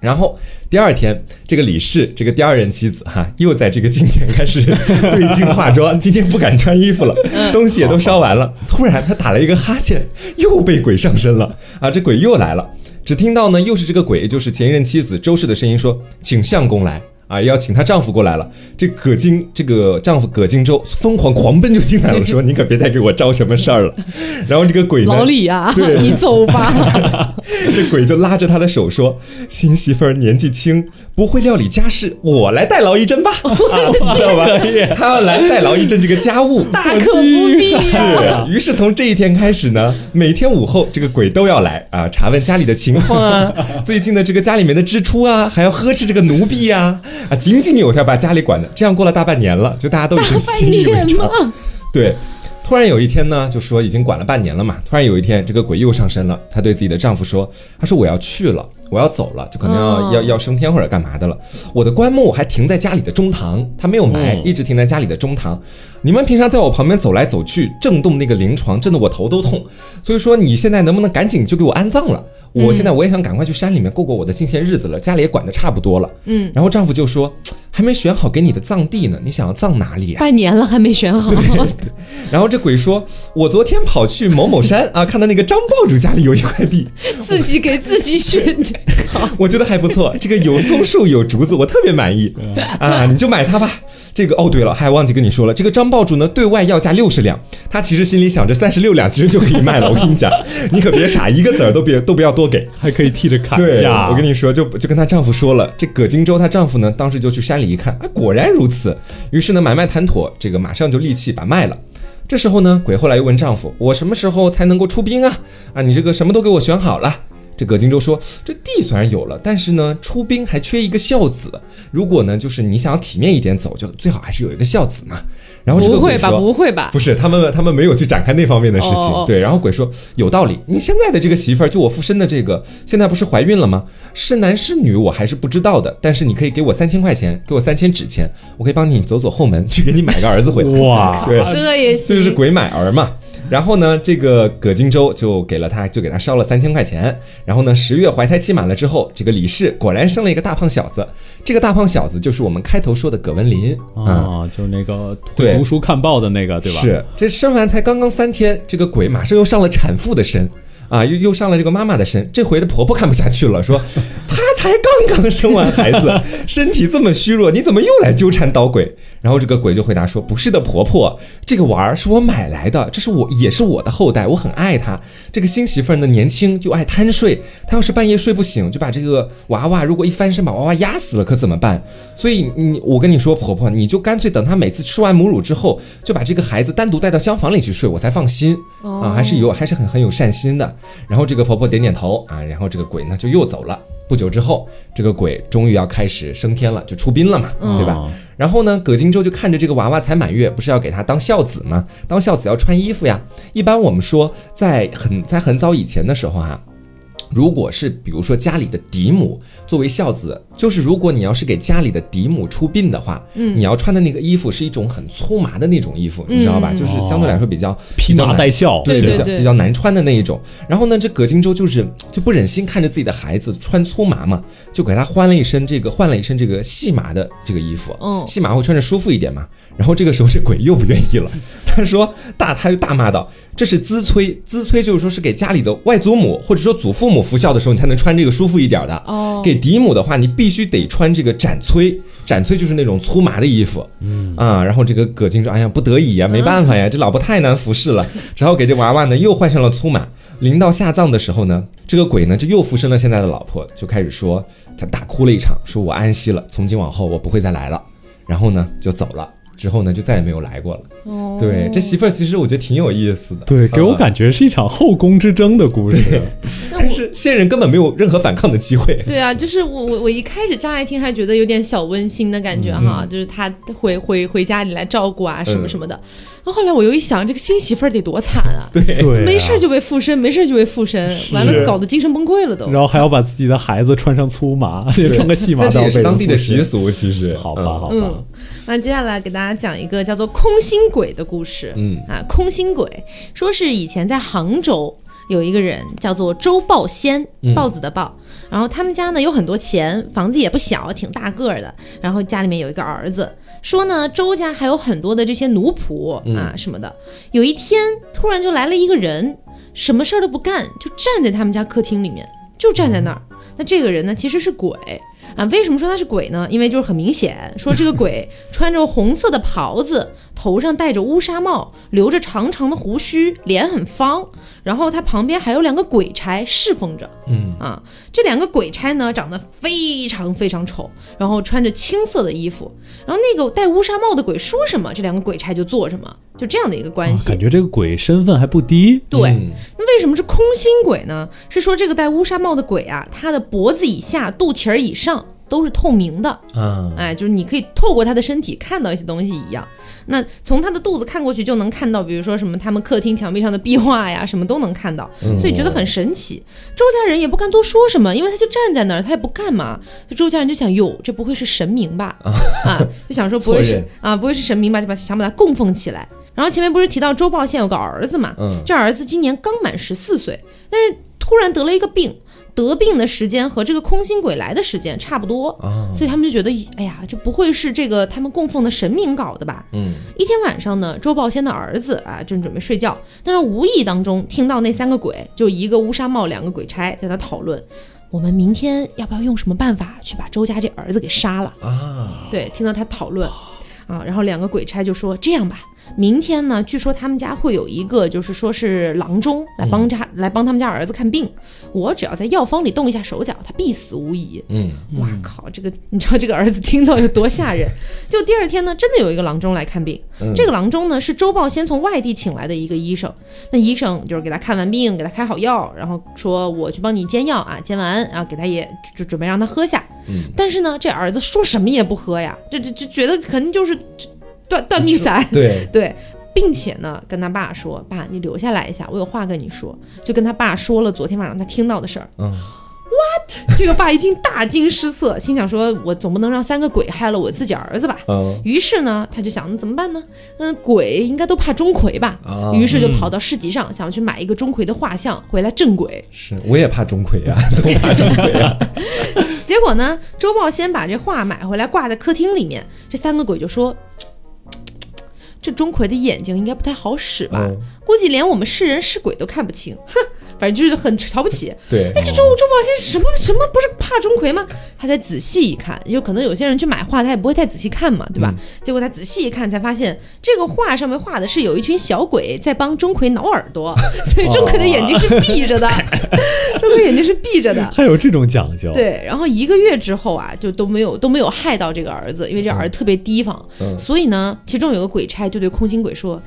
然后第二天，这个李氏这个第二任妻子哈，又在这个镜前开始对镜化妆，今天不敢穿衣服了，东西也都烧完了。突然他打了一个哈欠，又被鬼上身了啊！这鬼又来了，只听到呢又是这个鬼，就是前任妻子周氏的声音说：“请相公来。”啊，要请她丈夫过来了。这葛金，这个丈夫葛金州疯狂狂奔就进来了，说：“你可别再给我招什么事儿了。”然后这个鬼呢，
老李啊
对，
你走吧。
这鬼就拉着他的手说：“新媳妇儿年纪轻，不会料理家事，我来代劳一阵吧。啊，你知道吧？他要来代劳一阵这个家务。
大可不必
是
呀。，
于是从这一天开始呢，每天午后这个鬼都要来啊，查问家里的情况啊，最近的这个家里面的支出啊，还要呵斥这个奴婢啊，啊，井井有条把家里管的，这样过了大半年了，就大家都已经习以为常。对，突然有一天呢，就说已经管了半年了嘛。突然有一天，这个鬼又上身了。她对自己的丈夫说：“她说我要去了，我要走了，就可能要、
哦
要要升天或者干嘛的了。我的棺木还停在家里的中堂，他没有埋，
嗯
一直停在家里的中堂。你们平常在我旁边走来走去，震动那个灵床，震得我头都痛。所以说你现在能不能赶紧就给我安葬了？我现在我也想赶快去山里面过过我的近些日子了，家里也管得差不多了。
嗯，
然后丈夫就说。”还没选好给你的葬地呢，你想要葬哪里呀、
半年了还没选好。
然后这鬼说：“我昨天跑去某某山 啊，看到那个张爆主家里有一块地，
自己给自己选的。
我觉得还不错。这个有松树有竹子，我特别满意啊，你就买它吧。这个哦，对了，还忘记跟你说了，这个张爆主呢对外要价六十两，他其实心里想着三十六两其实就可以卖了。我跟你讲，你可别傻，一个子儿都别都不要多给。
还可以替着砍
对，
价。
我跟你说，就就跟她丈夫说了，这葛荆州她丈夫呢，当时就去山里一看，啊，果然如此。于是呢，买卖谈妥，这个马上就立气把卖了。这时候呢，鬼后来又问丈夫：“我什么时候才能够出兵啊？啊，你这个什么都给我选好了。”这葛荆州说：“这地虽然有了，但是呢，出兵还缺一个孝子。如果呢，就是你想要体面一点走，就最好还是有一个孝子嘛。”然后这个
不会吧？
鬼说
不会吧？
不是，他们他们没有去展开那方面的事情。
哦哦
对，然后鬼说有道理，你现在的这个媳妇儿，就我附身的这个，现在不是怀孕了吗？是男是女我还是不知道的，但是你可以给我三千块钱，给我三千纸钱，我可以帮你走走后门，去给你买个儿子回来。
哇，
对，
这也行。
这就是鬼买儿嘛。然后呢，这个葛荆州就给了他，就给他烧了三千块钱。然后呢，十月怀胎期满了之后，这个李氏果然生了一个大胖小子。这个大胖小子就是我们开头说的葛文林啊。
啊，就是那个会读书看报的那个，对吧？
是，这生完才刚刚三天，这个鬼马上又上了产妇的身。啊，又又上了这个妈妈的身，这回的婆婆看不下去了，说 她才刚刚生完孩子，身体这么虚弱，你怎么又来纠缠捣鬼？然后这个鬼就回答说：“不是的，婆婆，这个娃儿是我买来的，这是我也是我的后代，我很爱她。这个新媳妇儿呢年轻又爱贪睡，她要是半夜睡不醒，就把这个娃娃如果一翻身把娃娃压死了，可怎么办？所以你我跟你说，婆婆，你就干脆等她每次吃完母乳之后，就把这个孩子单独带到厢房里去睡，我才放心啊，还是有还是很很有善心的。然后这个婆婆点点头啊，然后这个鬼呢就又走了。不久之后，这个鬼终于要开始升天了，就出殡了嘛，对吧？
哦
然后呢，葛金州就看着这个娃娃才满月，不是要给他当孝子吗？当孝子要穿衣服呀。一般我们说，在很在很早以前的时候哈、如果是比如说家里的嫡母作为孝子，就是如果你要是给家里的嫡母出殡的话，嗯，你要穿的那个衣服是一种很粗麻的那种衣服，你知道吧？就是相对来说比较
披麻戴孝，
对比较
对对
比较难穿的那一种。然后呢，这葛荆州就是就不忍心看着自己的孩子穿粗麻嘛，就给他换了一身这个换了一身这个细麻的这个衣服，
嗯
细麻会穿着舒服一点嘛。然后这个时候这鬼又不愿意了，他说大他就大骂道：“这是资催，资催就是说是给家里的外祖母或者说祖父母服孝的时候，你才能穿这个舒服一点的。
哦
给嫡母的话，你必须得穿这个斩催，斩催就是那种粗麻的衣服。嗯啊，然后这个葛金说：“哎呀，不得已呀，没办法呀，这老婆太难服侍了，只好给这娃娃呢又换上了粗麻。临到下葬的时候呢，这个鬼呢就又附身了现在的老婆，就开始说他大哭了一场，说我安息了，从今往后我不会再来了。然后呢就走了，之后呢就再也没有来过了。
哦
对，这媳妇儿其实我觉得挺有意思的。
对，给我
啊
感觉是一场后宫之争的故事。
但是现任根本没有任何反抗的机会。
对啊，就是我我我一开始乍一听还觉得有点小温馨的感觉哈，就是他回回回家里来照顾啊什么什么的。然后后来我又一想，这个新媳妇儿得多惨啊！
对
对啊，
没事儿就被附身，没事儿就被附身，完了搞得精神崩溃了都。
然后还要把自己的孩子穿上粗麻，穿个细麻
但这也是当地的习。俗，其实
好吧，好吧
嗯，，那接下来给大家讲一个叫做空心鬼的故事。
嗯
啊，空心鬼说是以前在杭州有一个人叫做周豹仙，豹子的豹。然后他们家呢有很多钱，房子也不小，挺大个儿的。然后家里面有一个儿子，说呢周家还有很多的这些奴仆啊什么的。有一天突然就来了一个人，什么事儿都不干，就站在他们家客厅里面，就站在那儿。那这个人呢其实是鬼。啊，为什么说他是鬼呢？因为就是很明显，说这个鬼穿着红色的袍子，头上戴着乌纱帽，留着长长的胡须，脸很方，然后他旁边还有两个鬼差侍奉着。
嗯
啊，这两个鬼差呢长得非常非常丑，然后穿着青色的衣服，然后那个戴乌纱帽的鬼说什么，这两个鬼差就做什么，就这样的一个关系。
感觉这个鬼身份还不低。
对，
嗯
那为什么是空心鬼呢？是说这个戴乌纱帽的鬼啊，他的脖子以下、肚脐儿以上都是透明的，
嗯，
哎，就是你可以透过他的身体看到一些东西一样。那从他的肚子看过去就能看到，比如说什么他们客厅墙壁上的壁画呀，什么都能看到，所以觉得很神奇。周家人也不敢多说什么，因为他就站在那儿，他也不干嘛。就周家人就想，哟，这不会是神明吧？啊，就想说不会是 啊，不会是神明吧？就把想把他供奉起来。然后前面不是提到周报县有个儿子嘛，
嗯
这儿子今年刚满十四岁，但是突然得了一个病，得病的时间和这个空心鬼来的时间差不多，
啊，
所以他们就觉得，哎呀，这不会是这个他们供奉的神明搞的吧？
嗯
一天晚上呢，周报仙的儿子啊正准备睡觉，但是无意当中听到那三个鬼，就一个乌纱帽，两个鬼差在那讨论，我们明天要不要用什么办法去把周家这儿子给杀了？
啊，
对，听到他讨论啊，然后两个鬼差就说这样吧。明天呢，据说他们家会有一个，就是说是郎中来帮他、来帮他们家儿子看病。我只要在药方里动一下手脚，他必死无疑。
嗯
哇靠，这个你知道这个儿子听到有多吓人？就第二天呢，真的有一个郎中来看病。这个郎中呢是周报先从外地请来的一个医生。那医生就是给他看完病，给他开好药，然后说我去帮你煎药啊，煎完然后给他也就就准备让他喝下。但是呢，这儿子说什么也不喝呀，这这就觉得肯定就是断断命散。
对，
对，并且呢，跟他爸说：“爸，你留下来一下，我有话跟你说。”就跟他爸说了昨天晚上他听到的事儿。
嗯 what？
这个爸一听大惊失色，心想说：“我总不能让三个鬼害了我自己儿子吧？”
嗯
于是呢，他就想那怎么办呢？嗯，鬼应该都怕钟馗吧？
啊，
于是就跑到市集上，想要去买一个钟馗的画像回来镇鬼。
是我也怕钟馗呀，都怕钟馗呀，
结果呢，周豹先把这画买回来挂在客厅里面，这三个鬼就说：“这钟馗的眼睛应该不太好使吧？
嗯
估计连我们是人是鬼都看不清。”哼，反正就是很瞧不起。
对
哎，这周周宝先什么什么不是怕钟馗吗？他再仔细一看，就可能有些人去买画，他也不会太仔细看嘛，对吧？结果他仔细一看，才发现这个画上面画的是有一群小鬼在帮钟馗挠耳朵，所以钟馗的眼睛是闭着的，钟馗眼睛是闭着的。
还有这种讲究，
对，然后一个月之后啊，就都没有都没有害到这个儿子，因为这儿子特别提防，
嗯
所以呢，其中有个鬼差就对空心鬼说：“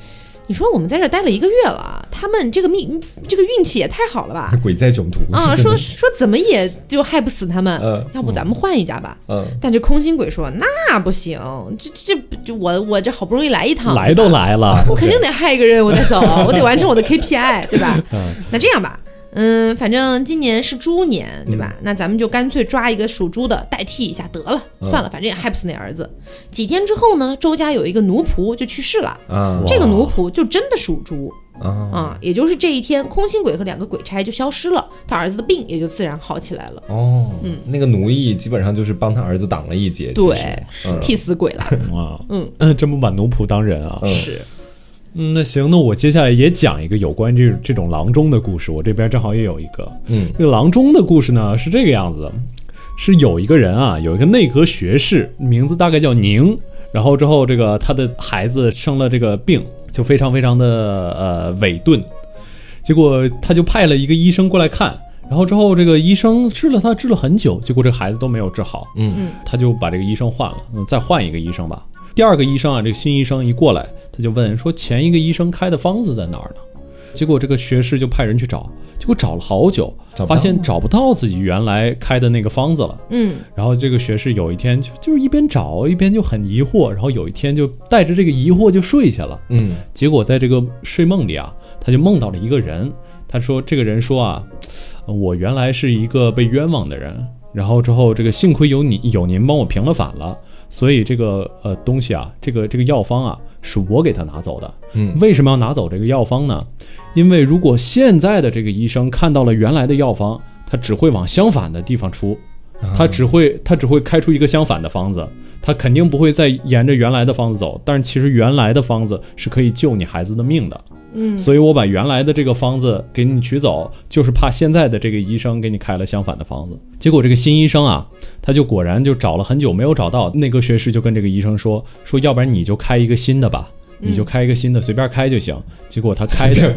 你说我们在这待了一个月了，他们这个命这个运气也太好了吧？
鬼在囧途
啊，说说怎么也就害不死他们，
嗯
要不咱们换一家吧。
嗯
但这空心鬼说：“那不行，这这这我我这好不容易来一趟，
来都来了，
我肯定得害一个人，我再走，我得完成我的 KPI，对吧？嗯那这样吧，嗯，反正今年是猪年，对吧？那咱们就干脆抓一个属猪的代替一下得了，算了，反正也害不死那儿子。几天之后呢，周家有一个奴仆就去世了，
啊
这个奴仆就真的属猪
啊
啊，也就是这一天，空心鬼和两个鬼差就消失了，他儿子的病也就自然好起来了。
哦，嗯那个奴役基本上就是帮他儿子挡了一劫。
对，替死鬼了。
哇，
嗯
嗯，真不把奴仆当人啊。
嗯
是，
嗯，那行，那我接下来也讲一个有关这这种郎中的故事。我这边正好也有一个，
嗯，
这个郎中的故事呢是这个样子，是有一个人啊，有一个内阁学士，名字大概叫宁，然后之后这个他的孩子生了这个病，就非常非常的呃萎顿，结果他就派了一个医生过来看。然后之后，这个医生治了他，治了很久，结果这个孩子都没有治好。
嗯
他就把这个医生换了，嗯，再换一个医生吧。第二个医生啊，这个新医生一过来，他就问说前一个医生开的方子在哪儿呢？结果这个学士就派人去找，结果找了好久，发现找不到自己原来开的那个方子了。
嗯
然后这个学士有一天就就是一边找一边就很疑惑，然后有一天就带着这个疑惑就睡下了。
嗯
结果在这个睡梦里啊，他就梦到了一个人。他说：“这个人说啊，呃我原来是一个被冤枉的人，然后之后这个幸亏有你有您帮我平了反了，所以这个呃东西啊，这个这个药方啊，是我给他拿走的。
嗯
为什么要拿走这个药方呢？因为如果现在的这个医生看到了原来的药方，他只会往相反的地方出，他只会他只会开出一个相反的方子，他肯定不会再沿着原来的方子走。但是其实原来的方子是可以救你孩子的命的。
嗯，
所以我把原来的这个方子给你取走，就是怕现在的这个医生给你开了相反的方子。结果这个新医生啊，他就果然就找了很久没有找到，那个学士就跟这个医生说说，要不然你就开一个新的吧。你就开一个新的，随便开就行。结果他开的，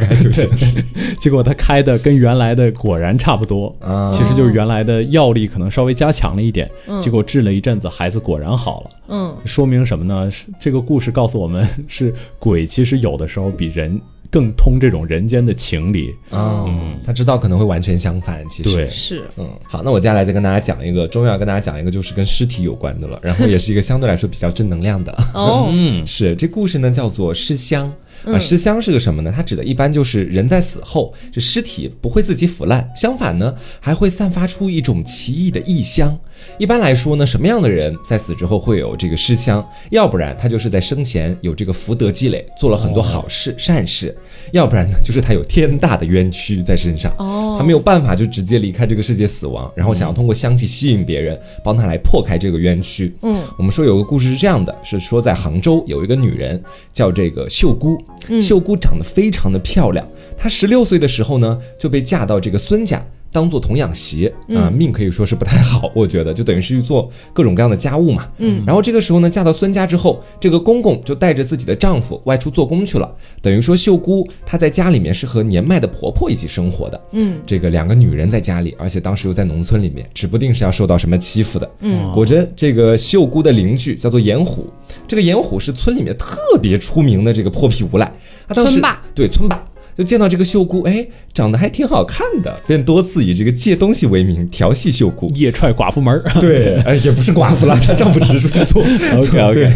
结果他开的跟原来的果然差不多，
啊
其实就是原来的药力可能稍微加强了一点。
嗯
结果治了一阵子，孩子果然好了。
嗯
说明什么呢？是这个故事告诉我们，是鬼其实有的时候比人更通这种人间的情理。
嗯，他知道可能会完全相反，其实
对
是，
嗯，好，那我接下来再跟大家讲一个，终于要跟大家讲一个，就是跟尸体有关的了，然后也是一个相对来说比较正能量的。
哦，
嗯，
是这故事呢叫做尸香啊，
嗯
尸香是个什么呢？它指的一般就是人在死后，这尸体不会自己腐烂，相反呢还会散发出一种奇异的异香。一般来说呢，什么样的人在死之后会有这个尸香？要不然他就是在生前有这个福德积累，做了很多好事、善事；要不然呢，就是他有天大的冤屈在身上。
哦，
他没有办法就直接离开这个世界死亡，然后想要通过香气吸引别人，帮他来破开这个冤屈。
嗯，
我们说有个故事是这样的，是说在杭州有一个女人叫这个秀姑，秀姑长得非常的漂亮，她十六岁的时候呢就被嫁到这个孙家。当做童养媳啊，命可以说是不太好，我觉得就等于是去做各种各样的家务嘛。
嗯，
然后这个时候呢，嫁到孙家之后，这个公公就带着自己的丈夫外出做工去了，等于说秀姑她在家里面是和年迈的婆婆一起生活的。
嗯
这个两个女人在家里，而且当时又在农村里面，指不定是要受到什么欺负的。
嗯
果真，这个秀姑的邻居叫做严虎，这个严虎是村里面特别出名的这个泼皮无赖。他当时
村霸
对村霸。就见到这个秀姑，哎，长得还挺好看的，便多次以这个借东西为名调戏秀姑。
夜踹寡妇门儿。
对，哎，也不是寡妇了，她丈夫只是出错。
OK，OK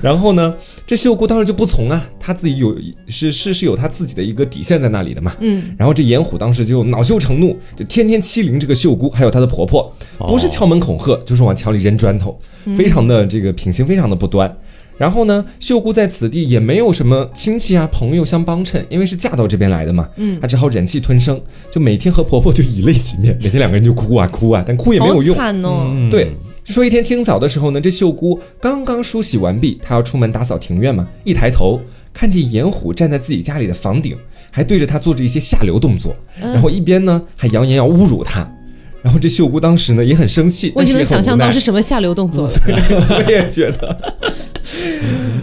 然后呢，这秀姑当时就不从啊，她自己有是是是有她自己的一个底线在那里的嘛。
嗯，
然后这严虎当时就恼羞成怒，就天天欺凌这个秀姑，还有她的婆婆，
哦
不是敲门恐吓，就是往墙里扔砖头，非常的这个品行非常的不端。然后呢，秀姑在此地也没有什么亲戚啊朋友相帮衬，因为是嫁到这边来的嘛，
嗯
她只好忍气吞声，就每天和婆婆就以泪洗面，每天两个人就哭啊哭啊，但哭也没有用。
惨哦。
嗯
对，就说一天清早的时候呢，这秀姑刚刚梳洗完毕，她要出门打扫庭院嘛，一抬头看见严虎站在自己家里的房顶，还对着她做着一些下流动作，
嗯
然后一边呢还扬言要侮辱她。然后这秀姑当时呢也很生气，
我已经能想象到是
是
什么下流动作了。
我也觉得。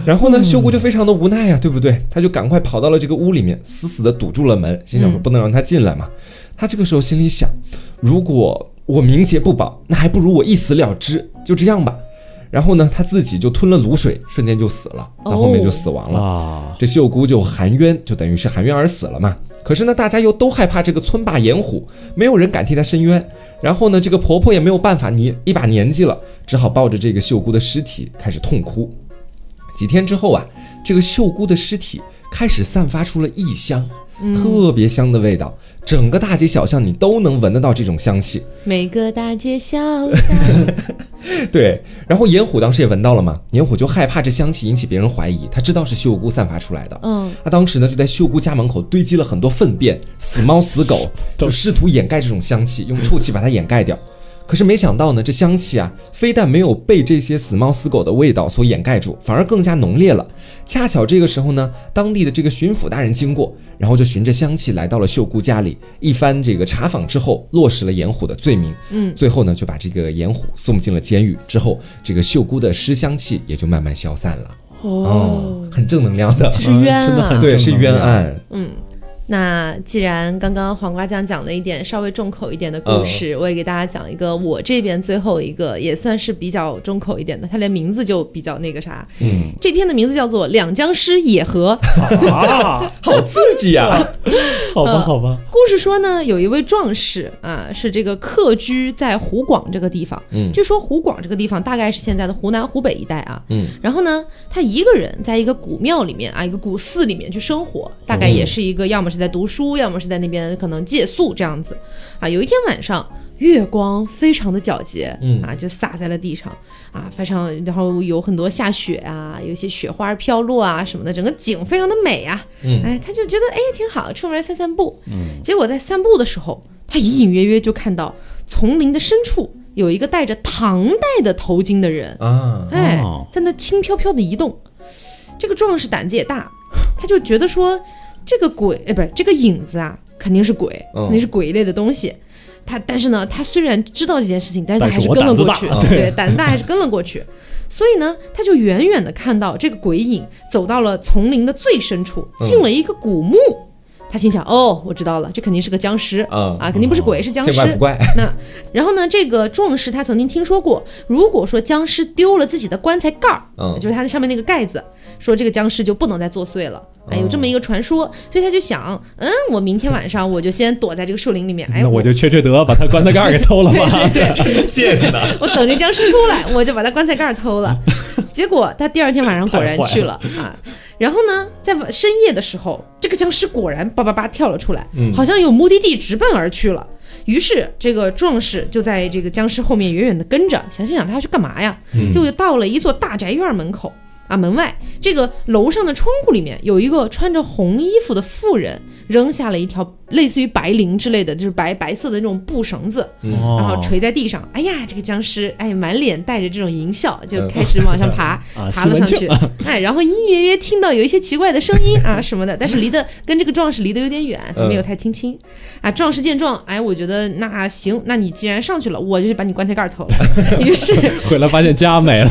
然后呢，秀姑就非常的无奈呀、对不对？她就赶快跑到了这个屋里面，死死的堵住了门，心想说
嗯
不能让她进来嘛。她这个时候心里想，如果我名节不保，那还不如我一死了之，就这样吧。然后呢，她自己就吞了卤水，瞬间就死了，到后面就死亡了。
啊，
这秀姑就含冤，就等于是含冤而死了嘛。可是呢，大家又都害怕这个村霸严虎，没有人敢替他伸冤。然后呢，这个婆婆也没有办法，你一把年纪了，只好抱着这个秀姑的尸体开始痛哭。几天之后啊，这个秀姑的尸体开始散发出了异香，特别香的味道，整个大街小巷你都能闻得到这种香气。
每个大街小巷，
对，然后严虎当时也闻到了嘛，严虎就害怕这香气引起别人怀疑，他知道是秀姑散发出来的。
嗯，
他当时呢就在秀姑家门口堆积了很多粪便、死猫死狗，就试图掩盖这种香气，用臭气把它掩盖掉。可是没想到呢，这香气啊，非但没有被这些死猫死狗的味道所掩盖住，反而更加浓烈了。恰巧这个时候呢，当地的这个巡抚大人经过，然后就循着香气来到了秀姑家里，一番这个查访之后，落实了严虎的罪名。
嗯，
最后呢，就把这个严虎送进了监狱。之后，这个秀姑的尸香气也就慢慢消散了。
哦，
很正能量的，
是冤啊
真的很！
对，是冤案。
那既然刚刚黄瓜酱讲了一点稍微重口一点的故事，我也给大家讲一个我这边最后一个也算是比较重口一点的，它连名字就比较那个啥。
嗯，
这篇的名字叫做《两僵尸野合》。
啊，
好刺激呀、
好吧，好吧，
故事说呢，有一位壮士啊，是这个客居在湖广这个地方。
嗯
据说湖广这个地方大概是现在的湖南、湖北一带啊。
嗯，
然后呢，他一个人在一个古庙里面啊，一个古寺里面去生活，大概也是一个要么是在读书，要么是在那边可能借宿这样子。啊。有一天晚上。月光非常的皎洁，
嗯。
啊，就洒在了地上，啊，非常，然后有很多下雪啊，有一些雪花飘落啊什么的，整个景非常的美啊，
嗯。
哎，他就觉得哎挺好，出门散散步，嗯，结果在散步的时候，他隐隐约约就看到丛林的深处有一个戴着唐代的头巾的人，
啊，
哎
哦，
在那轻飘飘的移动。这个壮士胆子也大，他就觉得说，这个鬼，哎，不是这个影子啊，肯定是鬼，
嗯
肯定是鬼一类的东西。他，但是呢，他虽然知道这件事情，但是他还是跟了过去，
嗯
对，胆子大还是跟了过去。所以呢，他就远远的看到这个鬼影走到了丛林的最深处，
嗯
进了一个古墓。他心想：哦，我知道了，这肯定是个僵尸、
嗯
啊，肯定不是鬼，是僵尸。那然后呢，这个壮士他曾经听说过，如果说僵尸丢了自己的棺材盖儿，
嗯
就是它那上面那个盖子，说这个僵尸就不能再作祟了。哎，有这么一个传说，所以他就想，嗯，我明天晚上我就先躲在这个树林里面，哎，
那我就缺缺德，把他棺材盖儿给偷了吧。
对对 对，
贱的，
我等这僵尸出来，我就把他棺材盖儿偷了。结果他第二天晚上果然去了啊。然后呢，在深夜的时候，这个僵尸果然叭叭叭跳了出来，好像有目的地直奔而去了。于是这个壮士就在这个僵尸后面远远的跟着，想心想他要去干嘛呀？结果就到了一座大宅院门口。啊，门外这个楼上的窗户里面有一个穿着红衣服的妇人，扔下了一条类似于白绫之类的，就是白白色的那种布绳子，然后垂在地上。哎呀，这个僵尸，哎，满脸带着这种淫笑，就开始往上爬，
啊
爬了上去。哎，然后隐隐约约听到有一些奇怪的声音啊什么的，但是离得跟这个壮士离得有点远，他没有太听清。啊，壮士见状，哎，我觉得那行，那你既然上去了，我就去把你棺材盖儿偷了。于是
回来发现家没了，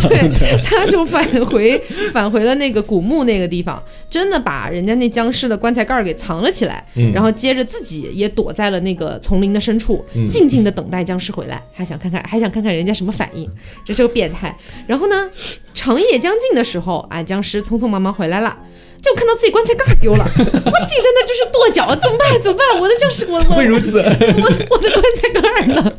他就返回 返回了那个古墓那个地方，真的把人家那僵尸的棺材盖儿给藏了起来，然后接着自己也躲在了那个丛林的深处，静静的等待僵尸回来，还想看看还想看看人家什么反应，这是个变态。然后呢，长夜将近的时候，啊，僵尸匆匆忙忙回来了。就看到自己棺材盖儿丢了，我自己在那就是跺脚，怎么办？怎么办？我的僵尸，我我
会如此。
我的我的棺材盖儿呢？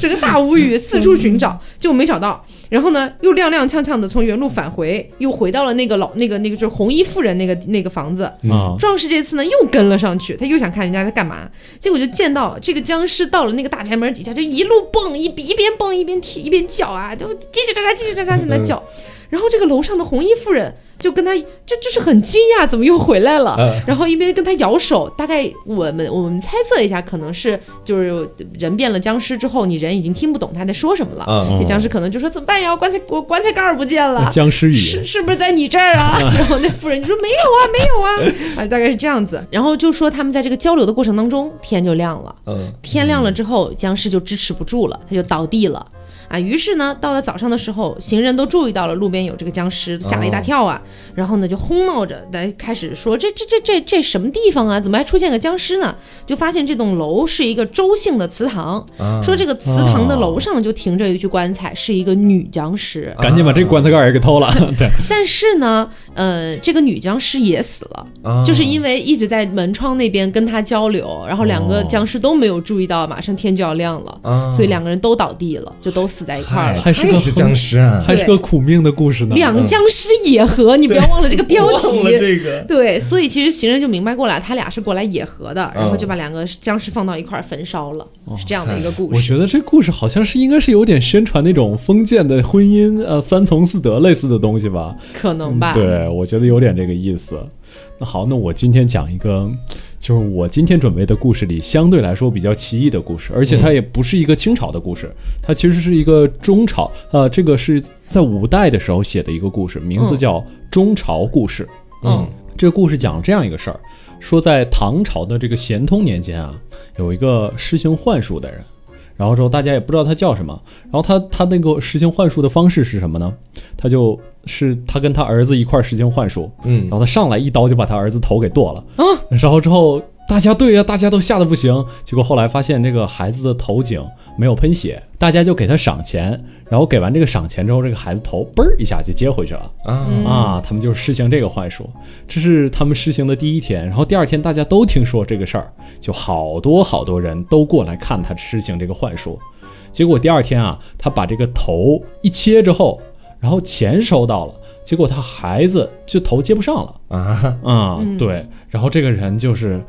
整个大无语，四处寻找，就没找到。然后呢，又踉踉跄跄的从原路返回，又回到了那个老那个那个就是红衣妇人那个那个房子。
啊，
壮士这次呢又跟了上去，他又想看人家在干嘛，结果就见到这个僵尸到了那个大宅门底下，就一路蹦一一边蹦一边踢一边叫啊，就叽叽喳喳叽叽喳喳在那叫。然后这个楼上的红衣妇人就跟他就就是很惊讶，怎么又回来了？
嗯
然后一边跟他摇手，大概我们我们猜测一下，可能是就是人变了僵尸之后，你人已经听不懂他在说什么了。
嗯
这僵尸可能就说怎么办呀？我棺材我棺材盖儿不见了。
僵尸
是
语，
是不是在你这儿啊？然后那妇人就说没有啊，没有啊，啊，大概是这样子。然后就说他们在这个交流的过程当中，天就亮了。
嗯
天亮了之后，僵尸就支持不住了，他就倒地了。啊，于是呢，到了早上的时候，行人都注意到了路边有这个僵尸，吓了一大跳啊。然后呢，就哄闹着来开始说这这这这这什么地方啊？怎么还出现个僵尸呢？就发现这栋楼是一个周姓的祠堂，
啊
说这个祠堂的楼上就停着一具棺材，是一个女僵尸。
赶紧把这个棺材盖也给偷了。对，
但是呢，呃，这个女僵尸也死了，
啊
就是因为一直在门窗那边跟他交流，然后两个
哦
僵尸都没有注意到，马上天就要亮了，
啊
所以两个人都倒地了，就都死死在一块儿了。
还是个
是僵尸啊，
还是个苦命的故事呢。
两僵尸野合，你不要忘了这个 标题。
忘了这个。
对，所以其实行人就明白过来，他俩是过来野合的，然后
嗯
就把两个僵尸放到一块儿焚烧了，是这样的一个故事。
我觉得这故事好像是应该是有点宣传那种封建的婚姻，呃，三从四德类似的东西吧。
可能吧。
对，我觉得有点这个意思。那好，那我今天讲一个，就是我今天准备的故事里相对来说比较奇异的故事，而且它也不是一个清朝的故事，它其实是一个中朝，呃，这个是在五代的时候写的一个故事，名字叫《中朝故事》。
嗯，
这个故事讲这样一个事儿，说在唐朝的这个咸通年间啊，有一个施行幻术的人，然后之后大家也不知道他叫什么，然后他他那个实行幻术的方式是什么呢？他就是他跟他儿子一块儿实行幻术，
嗯。
然后他上来一刀就把他儿子头给剁了，然后之后大家对呀、大家都吓得不行，结果后来发现这个孩子的头颈没有喷血，大家就给他赏钱，然后给完这个赏钱之后，这个孩子头嘣儿一下就接回去了。
啊，
啊，他们就施行这个幻术，这是他们施行的第一天。然后第二天大家都听说这个事儿，就好多好多人都过来看他施行这个幻术。结果第二天啊，他把这个头一切之后，然后钱收到了，结果他孩子就头接不上了。
啊，
啊、对，然后这个人就是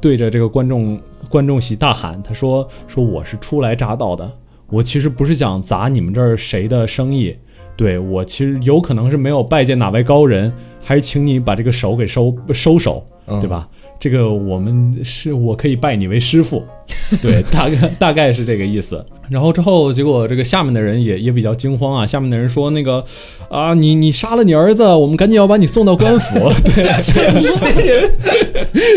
对着这个观众观众席大喊，他说说我是初来乍到的，我其实不是想砸你们这儿谁的生意，对我其实有可能是没有拜见哪位高人，还是请你把这个手给收收手，
嗯
对吧？这个我们是我可以拜你为师傅，对，大概大概是这个意思。然后之后，结果这个下面的人也也比较惊慌啊。下面的人说：“那个啊，你你杀了你儿子，我们赶紧要把你送到官府。”对，
这些人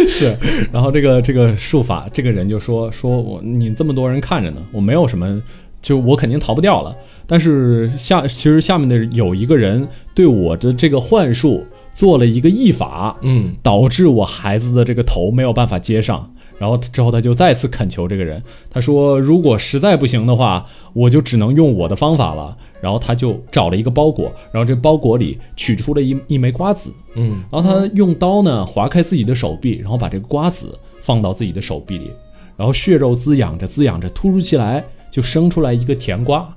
是。然后这个这个术法，这个人就说：“说我你这么多人看着呢，我没有什么，就我肯定逃不掉了。但是下其实下面的有一个人对我的这个幻术做了一个异法，
嗯，
导致我孩子的这个头没有办法接上。然后之后他就再次恳求这个人，他说如果实在不行的话，我就只能用我的方法了。然后他就找了一个包裹，然后这包裹里取出了一一枚瓜子，
嗯，
然后他用刀呢划开自己的手臂，然后把这个瓜子放到自己的手臂里，然后血肉滋养着滋养着，突如其来就生出来一个甜瓜，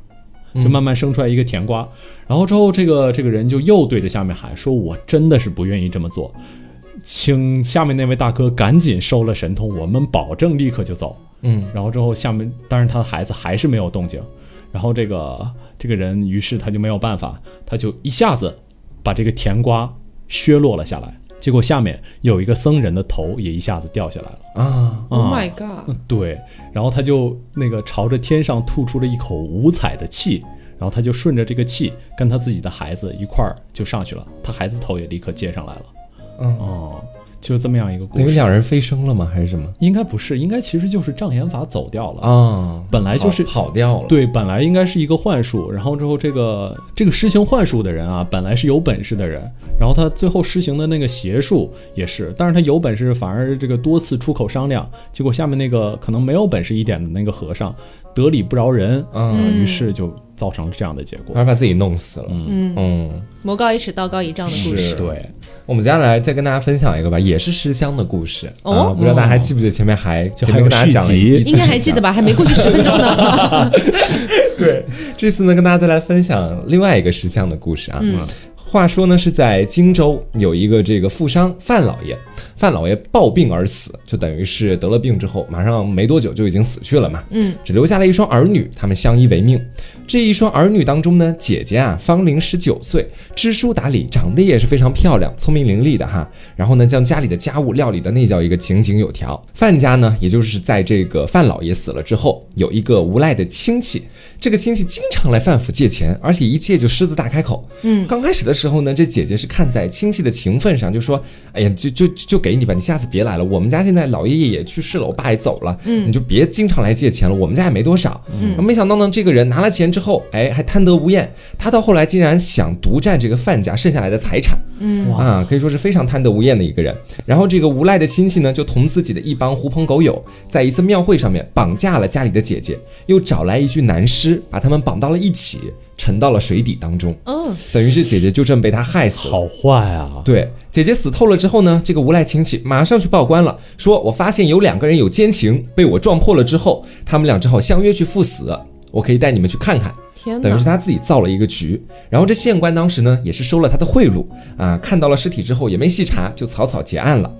就慢慢生出来一个甜瓜。然后之后这个这个人就又对着下面喊说：“我真的是不愿意这么做，请下面那位大哥赶紧收了神通，我们保证立刻就走。”
嗯，
然后之后下面，当然他的孩子还是没有动静，然后这个这个人于是他就没有办法，他就一下子把这个甜瓜削落了下来，结果下面有一个僧人的头也一下子掉下来了。
啊
，Oh
啊
my god！
对，然后他就那个朝着天上吐出了一口五彩的气，然后他就顺着这个气跟他自己的孩子一块儿就上去了，他孩子头也立刻接上来了。
嗯
哦，就这么样一个故事。
等于两人飞升了吗？还是什么？
应该不是，应该其实就是障眼法走掉了。
啊，
本来就是
跑跑掉了，，
对，本来应该是一个幻术，然后之后这个这个施行幻术的人啊，本来是有本事的人，然后他最后施行的那个邪术也是，但是他有本事，反而这个多次出口商量，结果下面那个可能没有本事一点的那个和尚得理不饶人，
嗯，
于是就造成了这样的结果。
反而把自己弄死了。
嗯，
嗯，
魔高一尺，道高一丈的故事。
对，
我们接下来再跟大家分享一个吧，也是尸香的故事
哦
啊，不知道大家还记不记得前面还
就还有
前面跟大家讲了一
应该还记得吧？还没过去十分钟呢。
对，这次呢，跟大家再来分享另外一个尸香的故事啊。
嗯
话说呢，是在荆州有一个这个富商范老爷，范老爷暴病而死，就等于是得了病之后，马上没多久就已经死去了嘛。
嗯，
只留下了一双儿女，他们相依为命。这一双儿女当中呢，姐姐啊芳龄十九岁，知书达理，长得也是非常漂亮，聪明伶俐的哈。然后呢，将家里的家务料理的那叫一个井井有条。范家呢，也就是在这个范老爷死了之后，有一个无赖的亲戚，这个亲戚经常来范府借钱，而且一借就狮子大开口。
嗯，
刚开始的时候呢，这姐姐是看在亲戚的情分上，就说：“哎呀，就就就给你吧，你下次别来了。我们家现在老爷爷也去世了，我爸也走了，
嗯
你就别经常来借钱了。我们家也没多少。嗯，没想到呢，这个人拿了钱之后，哎，还贪得无厌。他到后来竟然想独占这个范家剩下来的财产。
嗯
啊，可以说是非常贪得无厌的一个人。然后这个无赖的亲戚呢，就同自己的一帮狐朋狗友，在一次庙会上面绑架了家里的姐姐，又找来一具男尸，把他们绑到了一起，沉到了水底当中。
哦，
等于是姐姐就这么被他害死了。
好坏啊！
对，姐姐死透了之后呢，这个无赖亲戚马上去报官了，说我发现有两个人有奸情，被我撞破了之后，他们俩只好相约去赴死，我可以带你们去看看。
天哪
等于是！他自己造了一个局。然后这县官当时呢也是收了他的贿赂啊，看到了尸体之后也没细查，就草草结案了。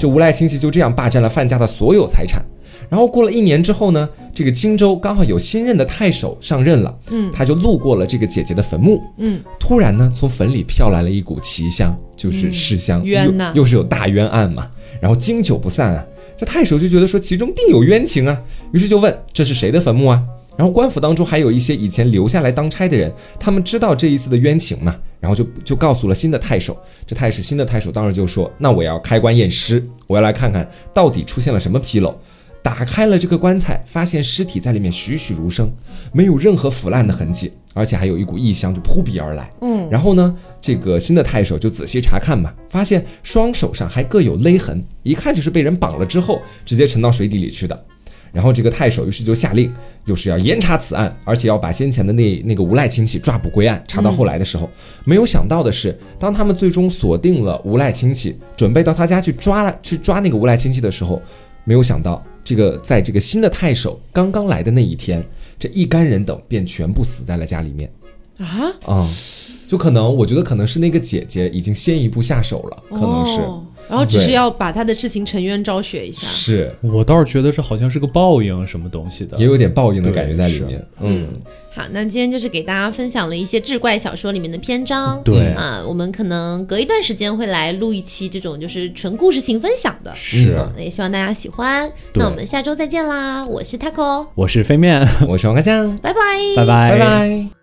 这无赖亲戚就这样霸占了范家的所有财产。然后过了一年之后呢，这个荆州刚好有新任的太守上任了，嗯，他就路过了这个姐姐的坟墓，
嗯，
突然呢，从坟里飘来了一股奇香，就是尸香，
冤呐
又又是有大冤案嘛，然后经久不散啊。这太守就觉得说其中定有冤情啊，于是就问这是谁的坟墓啊？然后官府当中还有一些以前留下来当差的人，他们知道这一次的冤情嘛，然后就就告诉了新的太守。这太守新的太守当时就说：“那我要开棺验尸，我要来看看到底出现了什么纰漏。”打开了这个棺材，发现尸体在里面栩栩如生，没有任何腐烂的痕迹，而且还有一股异香就扑鼻而来。
嗯，
然后呢，这个新的太守就仔细查看嘛，发现双手上还各有勒痕，一看就是被人绑了之后直接沉到水底里去的。然后这个太守于是就下令，又是要严查此案，而且要把先前的那那个无赖亲戚抓捕归案。查到后来的时候，没有想到的是，当他们最终锁定了无赖亲戚，准备到他家去抓了去抓那个无赖亲戚的时候，没有想到这个在这个新的太守刚刚来的那一天，这一干人等便全部死在了家里面。
啊，
啊、就可能我觉得可能是那个姐姐已经先一步下手了，可能是、
哦然后只是要把他的事情沉冤昭雪一下。
是
我倒是觉得这好像是个报应什么东西的
也。有点报应的感觉在里面。嗯，
好，那今天就是给大家分享了一些志怪小说里面的篇章。
对
啊，我们可能隔一段时间会来录一期这种就是纯故事性分享的。
是
也希望大家喜欢。那我们下周再见啦！我是 Taco，
我是飞面，
我是王开酱，
拜拜，
拜拜
拜拜